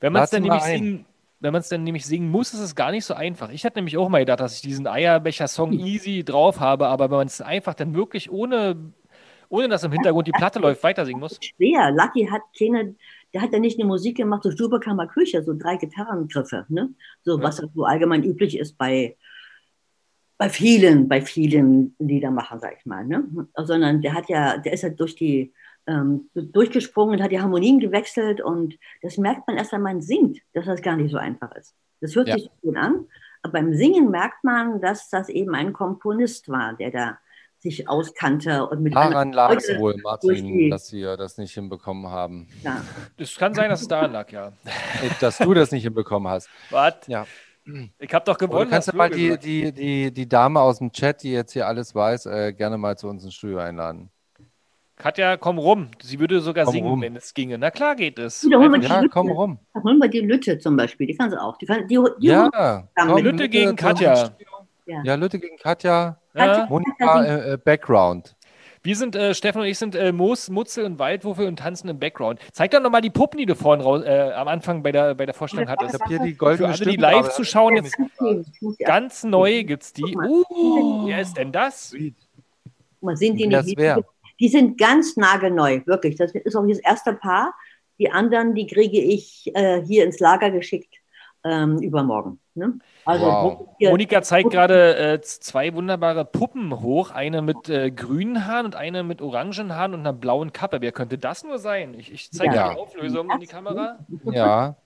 Wenn man es dann nämlich ein. singen, wenn man es dann nämlich singen muss, ist es gar nicht so einfach. Ich hatte nämlich auch mal gedacht, dass ich diesen Eierbecher-Song <laughs> easy drauf habe, aber wenn man es einfach dann wirklich ohne, ohne dass im Hintergrund die Platte läuft, weiter singen muss. schwer. Lucky hat keine, der hat ja nicht eine Musik gemacht, so Stube, Küche, so drei Gitarrengriffe, ne? So, Ja. was so allgemein üblich ist bei, bei vielen, bei vielen Liedermachern, sag ich mal, ne? Sondern der hat ja, der ist ja durch die, ähm, durchgesprungen und hat die Harmonien gewechselt und das merkt man erst, wenn man singt, dass das gar nicht so einfach ist. Das hört Ja. sich so gut an, aber beim Singen merkt man, dass das eben ein Komponist war, der da sich auskannte und mit Daran lag es wohl, Martin, dass wir das nicht hinbekommen haben. ja. Es kann sein, dass es daran lag, ja. <laughs> Äh, Dass du das nicht hinbekommen hast. Was? Ja. Ich habe doch gewonnen. du kannst hast ja mal du die, die, die, die Dame aus dem Chat, die jetzt hier alles weiß, äh, gerne mal zu uns ins Studio einladen. Katja, komm rum. Sie würde sogar Komm singen, rum. wenn es ginge. Na klar geht es. Wiederholen wir Einfach- die Ja, Lütte. komm rum. Da holen wir die Lütte zum Beispiel, die kann sie auch. Die die, die Ja, komm, mit Lütte gegen Katja. Ja. Ja, Lütte gegen Katja. Ja. Monika äh, äh, Background. Wir sind, äh, Steffen und ich sind äh, Moos, Mutzel und Waldwurfe und tanzen im Background. Zeig doch nochmal die Puppen, die du vorhin raus, äh, am Anfang bei der, bei der Vorstellung Ich hattest. habe hier die Für goldene alle, die live aber- zuschauen, jetzt Ich die ganz neu gibt's die. Guck mal. Uh, wer ist denn das? mal sind die nicht. Die sind ganz nagelneu, wirklich. Das ist auch das erste Paar. Die anderen, die kriege ich äh, hier ins Lager geschickt ähm, übermorgen. Ne? Also Wow. Monika zeigt gerade äh, zwei wunderbare Puppen hoch. Eine mit äh, grünen Haaren und eine mit orangen Haaren und einer blauen Kappe. Wer könnte das nur sein? Ich, ich zeige Ja. die Auflösung in die Kamera. Ja,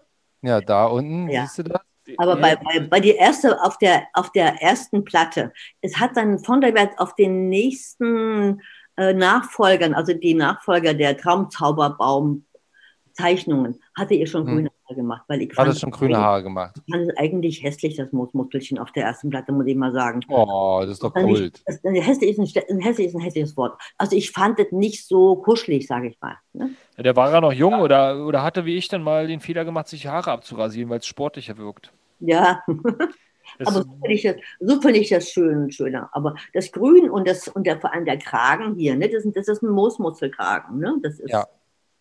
ja, da unten, Ja. siehst du das? Aber bei, bei, bei die erste, auf der, auf der ersten Platte, es hat dann von der Wert auf den nächsten äh, Nachfolgern, also die Nachfolger der Traumzauberbaum-Zeichnungen, hatte ihr schon Hm. Haare gemacht. Weil ich Hat fand es schon grüne Haare gemacht. Ich fand es eigentlich hässlich, das Moosmuskelchen auf der ersten Platte, muss ich mal sagen. Oh, das ist doch Also. Das, das hässlich, ist ein, hässlich ist ein hässliches Wort. Also ich fand es nicht so kuschelig, sage ich mal. Ne? Ja, der war ja noch jung oder, oder hatte wie ich dann mal den Fehler gemacht, sich Haare abzurasieren, weil es sportlicher wirkt. Ja, <laughs> Das, aber so finde ich, das- so finde ich das schön, schöner. Aber das Grün und, das, und der, vor allem der Kragen hier, ne? das, ist- das ist ein Moosmuskelkragen. Ne? Das ist, Ja.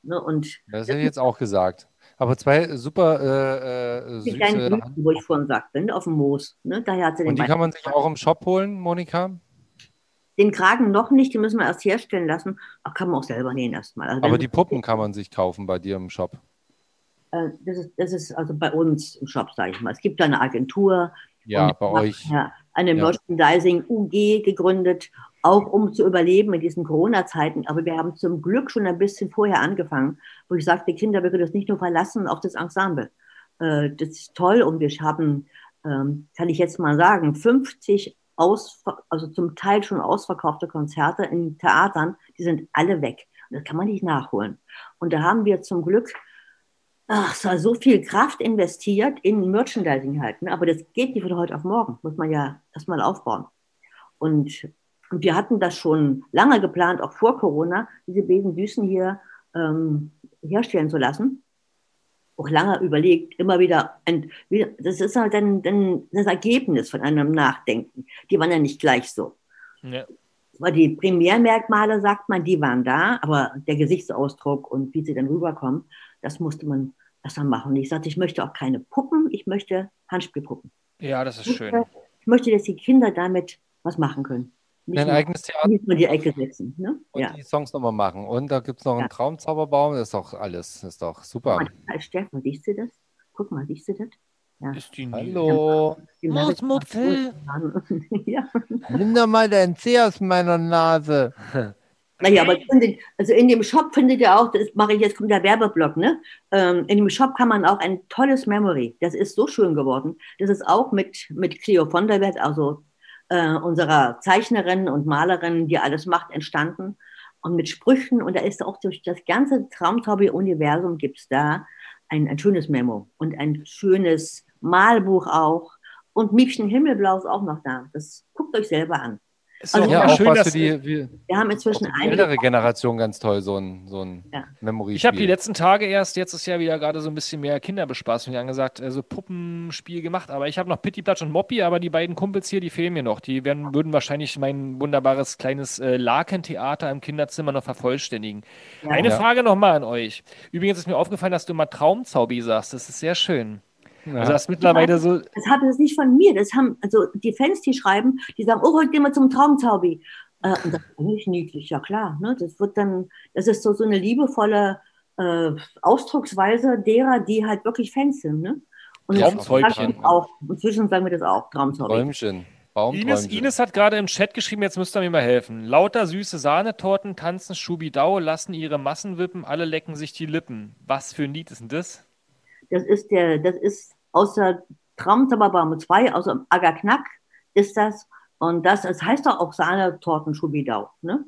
ne? Und Das hätte ich jetzt auch gesagt. Aber zwei super äh, äh, die kleinen süße Blüten, wo ich vorhin sagte, ne? auf dem Moos. Ne? Daher hat sie den, Und die kann man sich auch im Shop holen, Monika? den Kragen noch nicht, die müssen wir erst herstellen lassen. Ach, kann man auch selber nähen erstmal. Also Aber die Puppen kann man sich kaufen bei dir im Shop. Äh, das, ist, das ist also bei uns im Shop, sage ich mal. Es gibt da eine Agentur, Ja, bei euch. Ja, eine Ja. Merchandising UG gegründet, auch um zu überleben in diesen Corona-Zeiten. Aber wir haben zum Glück schon ein bisschen vorher angefangen, wo ich sagte, Kinder, wir können das nicht nur verlassen auf das Ensemble. Äh, das ist toll und wir haben, ähm, kann ich jetzt mal sagen, 50 aus, also zum Teil schon ausverkaufte Konzerte in Theatern, die sind alle weg. Das kann man nicht nachholen. Und da haben wir zum Glück ach, es war so viel Kraft investiert in Merchandising halt. Ne? Aber das geht nicht von heute auf morgen. Muss man ja erstmal aufbauen. Und, und wir hatten das schon lange geplant, auch vor Corona, diese beiden Düsen hier ähm, herstellen zu lassen. Auch lange überlegt, immer wieder. Ein, das ist halt dann, dann das Ergebnis von einem Nachdenken. Die waren ja nicht gleich so. ja. Weil die Primärmerkmale, sagt man, die waren da, aber der Gesichtsausdruck und wie sie dann rüberkommen, das musste man erstmal machen. Und ich sagte, ich möchte auch keine Puppen, ich möchte Handspielpuppen. ja, das ist schön. Ich möchte, dass die Kinder damit was machen können. Nicht Ein nur, eigenes Theater nicht nur die Ecke setzen. Ne? und Ja. die Songs nochmal machen. Und da gibt es noch einen Ja. Traumzauberbaum. Das ist doch alles. Das ist doch super. Mal, Stefan, siehst du das? Guck mal, siehst du das? Ja. Ist die. Hallo. Mausmupfel. <laughs> ja. Nimm doch mal deinen Zeh aus meiner Nase. Naja, aber in den, also in dem Shop findet ihr auch, das mache ich jetzt, kommt der Werbeblock, ne? Ähm, in dem Shop kann man auch ein tolles Memory. Das ist so schön geworden. Das ist auch mit, mit Cleo von der Welt, also äh, unserer Zeichnerin und Malerin, die alles macht, entstanden. Und mit Sprüchen. Und da ist auch durch das ganze Traumzauber-Universum gibt es da ein, ein schönes Memo und ein schönes Malbuch auch. Und Miepchen Himmelblau ist auch noch da. Das guckt euch selber an. Ist Also Ja, auch schön, was dass für die, wie, Wir haben inzwischen die einige ältere Generation ganz toll, so ein, so ein Ja. Memory-Spiel. Ich habe die letzten Tage erst, jetzt ist ja wieder gerade so ein bisschen mehr Kinderbespaßung angesagt, also Puppenspiel gemacht. Aber ich habe noch Pitti Platsch und Moppi, aber die beiden Kumpels hier, die fehlen mir noch. Die werden, würden wahrscheinlich mein wunderbares kleines äh, Lakentheater im Kinderzimmer noch vervollständigen. Ja. Eine Ja. Frage nochmal an euch. Übrigens ist mir aufgefallen, dass du immer Traumzaubi sagst. Das ist sehr schön. Ja. Also das ist mittlerweile so. Das habe das nicht von mir. Das haben also die Fans, die schreiben, die sagen, oh, heute gehen wir zum Traumzaubi. Äh, und das ist eigentlich niedlich, ja klar. Ne? Das wird dann, das ist so, so eine liebevolle äh, Ausdrucksweise derer, die halt wirklich Fans sind. Ne? Und Traumzäubchen. sagen wir auch. Inzwischen sagen wir das auch, Traumzaubi. Träumchen. Ines. Ines hat gerade im Chat geschrieben, jetzt müsst ihr mir mal helfen. Lauter süße Sahnetorten tanzen Schubidau, lassen ihre Massen wippen, alle lecken sich die Lippen. Was für ein Lied ist denn das? Das ist der, das ist aus der Traumzauberbaum 2, aus dem Agaknack ist das. Und das, es heißt doch auch Sahnetorten Schubidau, ne?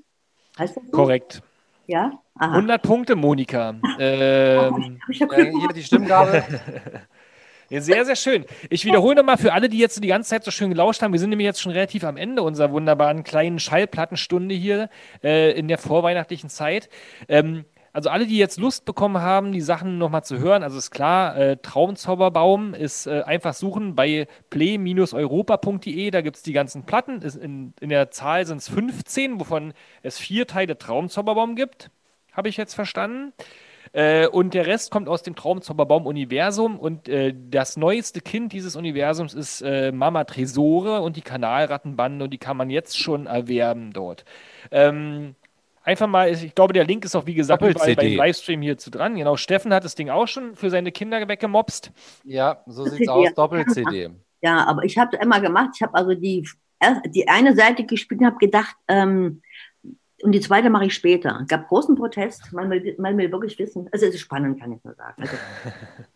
Heißt das so? Korrekt. Ja? Aha. 100 Punkte, Monika. Ähm, <laughs> ja hier die Stimmgabel. <laughs> ja, sehr, sehr schön. Ich wiederhole nochmal für alle, die jetzt die ganze Zeit so schön gelauscht haben. Wir sind nämlich jetzt schon relativ am Ende unserer wunderbaren kleinen Schallplattenstunde hier äh, in der vorweihnachtlichen Zeit. Ähm, also alle, die jetzt Lust bekommen haben, die Sachen nochmal zu hören, also ist klar, äh, Traumzauberbaum ist äh, einfach suchen bei play-europa.de, da gibt es die ganzen Platten. Ist in, in der Zahl sind es 15, wovon es vier Teile Traumzauberbaum gibt, habe ich jetzt verstanden. Äh, und der Rest kommt aus dem Traumzauberbaum-Universum. Und äh, das neueste Kind dieses Universums ist äh, Mama Tresore und die Kanalrattenbande. Und die kann man jetzt schon erwerben dort. Ähm, einfach mal, ich glaube, der Link ist auch, wie gesagt, überall beim Livestream hier zu dran. Genau, Steffen hat das Ding auch schon für seine Kinder weggemobst. Ja, so sieht's aus. Doppel-CD. Ja, aber ich habe immer gemacht, ich habe also die, die eine Seite gespielt und habe gedacht, ähm, und die zweite mache ich später. Es gab großen Protest, man will, man will wirklich wissen. Also es ist spannend, kann ich nur sagen. Also, <laughs>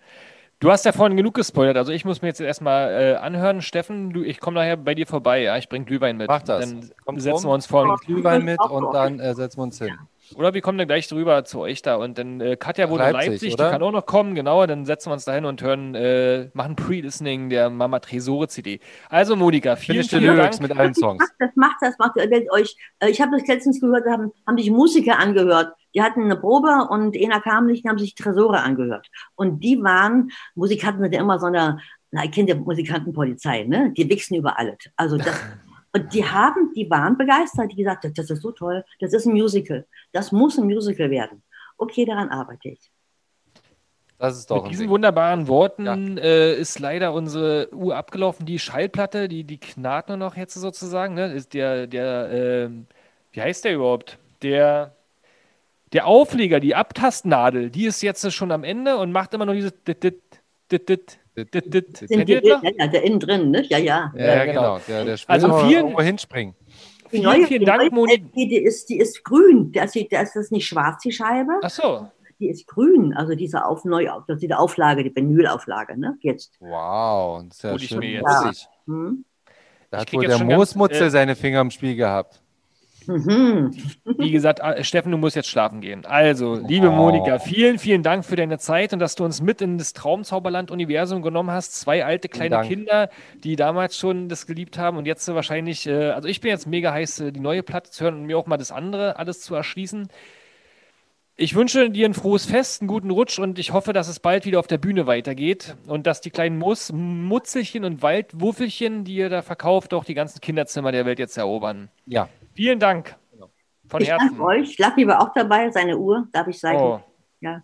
Du hast ja vorhin genug gespoilert, also ich muss mir jetzt erstmal äh, anhören. Steffen, du, ich komme nachher bei dir vorbei, ja, ich bringe Glühwein mit. Mach das. Dann Kommt setzen rum. wir uns vor. Glühwein mit und dann äh, setzen wir uns hin. Oder wir kommen dann gleich drüber zu euch da. Und dann äh, Katja wohnt in Leipzig, Leipzig, oder? die kann auch noch kommen, genau. Dann setzen wir uns dahin und hören, äh, machen Pre-Listening der Mama Tresore CD. Also Monika, vielen, the vielen Lyrics Dank. mit allen Songs. das macht das, macht das. Wenn euch, äh, ich habe das letztens gehört, da haben, haben sich Musiker angehört. Die hatten eine Probe und einer kam nicht und haben sich Tresore angehört. Und die waren, Musikanten sind ja immer so eine, na, ich kenne ja Musikantenpolizei, ne? Die wichsen über alles. Also das, <laughs> und die haben, die waren begeistert, die gesagt haben, das ist so toll, das ist ein Musical. Das muss ein Musical werden. Okay, daran arbeite ich. Das ist doch Mit diesen Ding. wunderbaren Worten äh, ist leider unsere Uhr abgelaufen. Die Schallplatte, die, die knarrt nur noch jetzt sozusagen. Ne? Ist der, der, ähm, wie heißt der überhaupt? Der, der Aufleger, die Abtastnadel, die ist jetzt schon am Ende und macht immer noch dieses dit, dit, dit, dit. Sind die, ja, ja, der innen drin, ne? Ja, ja. Ja, ja, Ja, genau. genau. Der, der Also vielen- hinspringen. Die Vielen, vielen die Dank, neue Moni. Die ist, die ist grün. Da ist, die- da ist das nicht schwarz, die Scheibe. Ach so. Die ist grün. Also diese auf neu, das ist die Auflage, die Vinylauflage, ne? Jetzt. Wow, das ist ja Hol ich schön mir jetzt. mutig. Hm? Da Ich hat wohl der ganz, Moosmutzel äh, seine Finger im Spiel gehabt. Mhm. Wie gesagt, äh, Steffen, du musst jetzt schlafen gehen. Also, liebe Oh. Monika, vielen, vielen Dank für deine Zeit und dass du uns mit in das Traumzauberland-Universum genommen hast. Zwei alte kleine. Kinder, die damals schon das geliebt haben und jetzt wahrscheinlich, äh, also ich bin jetzt mega heiß, äh, die neue Platte zu hören und mir auch mal das andere alles zu erschließen. Ich wünsche dir ein frohes Fest, einen guten Rutsch und ich hoffe, dass es bald wieder auf der Bühne weitergeht und dass die kleinen Mus Mutzelchen und Waldwuffelchen, die ihr da verkauft, auch die ganzen Kinderzimmer der Welt jetzt erobern. Ja. Vielen Dank. Von Ich Herzen. danke euch. Lucky war auch dabei, seine Uhr, darf ich sagen. Oh. Ja.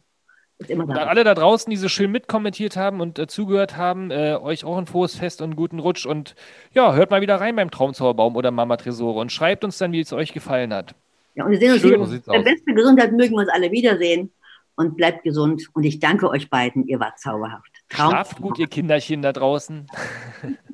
Und an alle da draußen, die so schön mitkommentiert haben und äh, zugehört haben, äh, euch auch ein frohes Fest und einen guten Rutsch. Und ja, hört mal wieder rein beim Traumzauberbaum oder Mama Tresore und schreibt uns dann, wie es euch gefallen hat. Ja, und wir sehen uns Schön, wieder. So beste Gesundheit mögen wir uns alle wiedersehen. Und bleibt gesund. Und ich danke euch beiden. Ihr wart zauberhaft. Traum Schlaft gut, ihr Kinderchen da draußen. <laughs>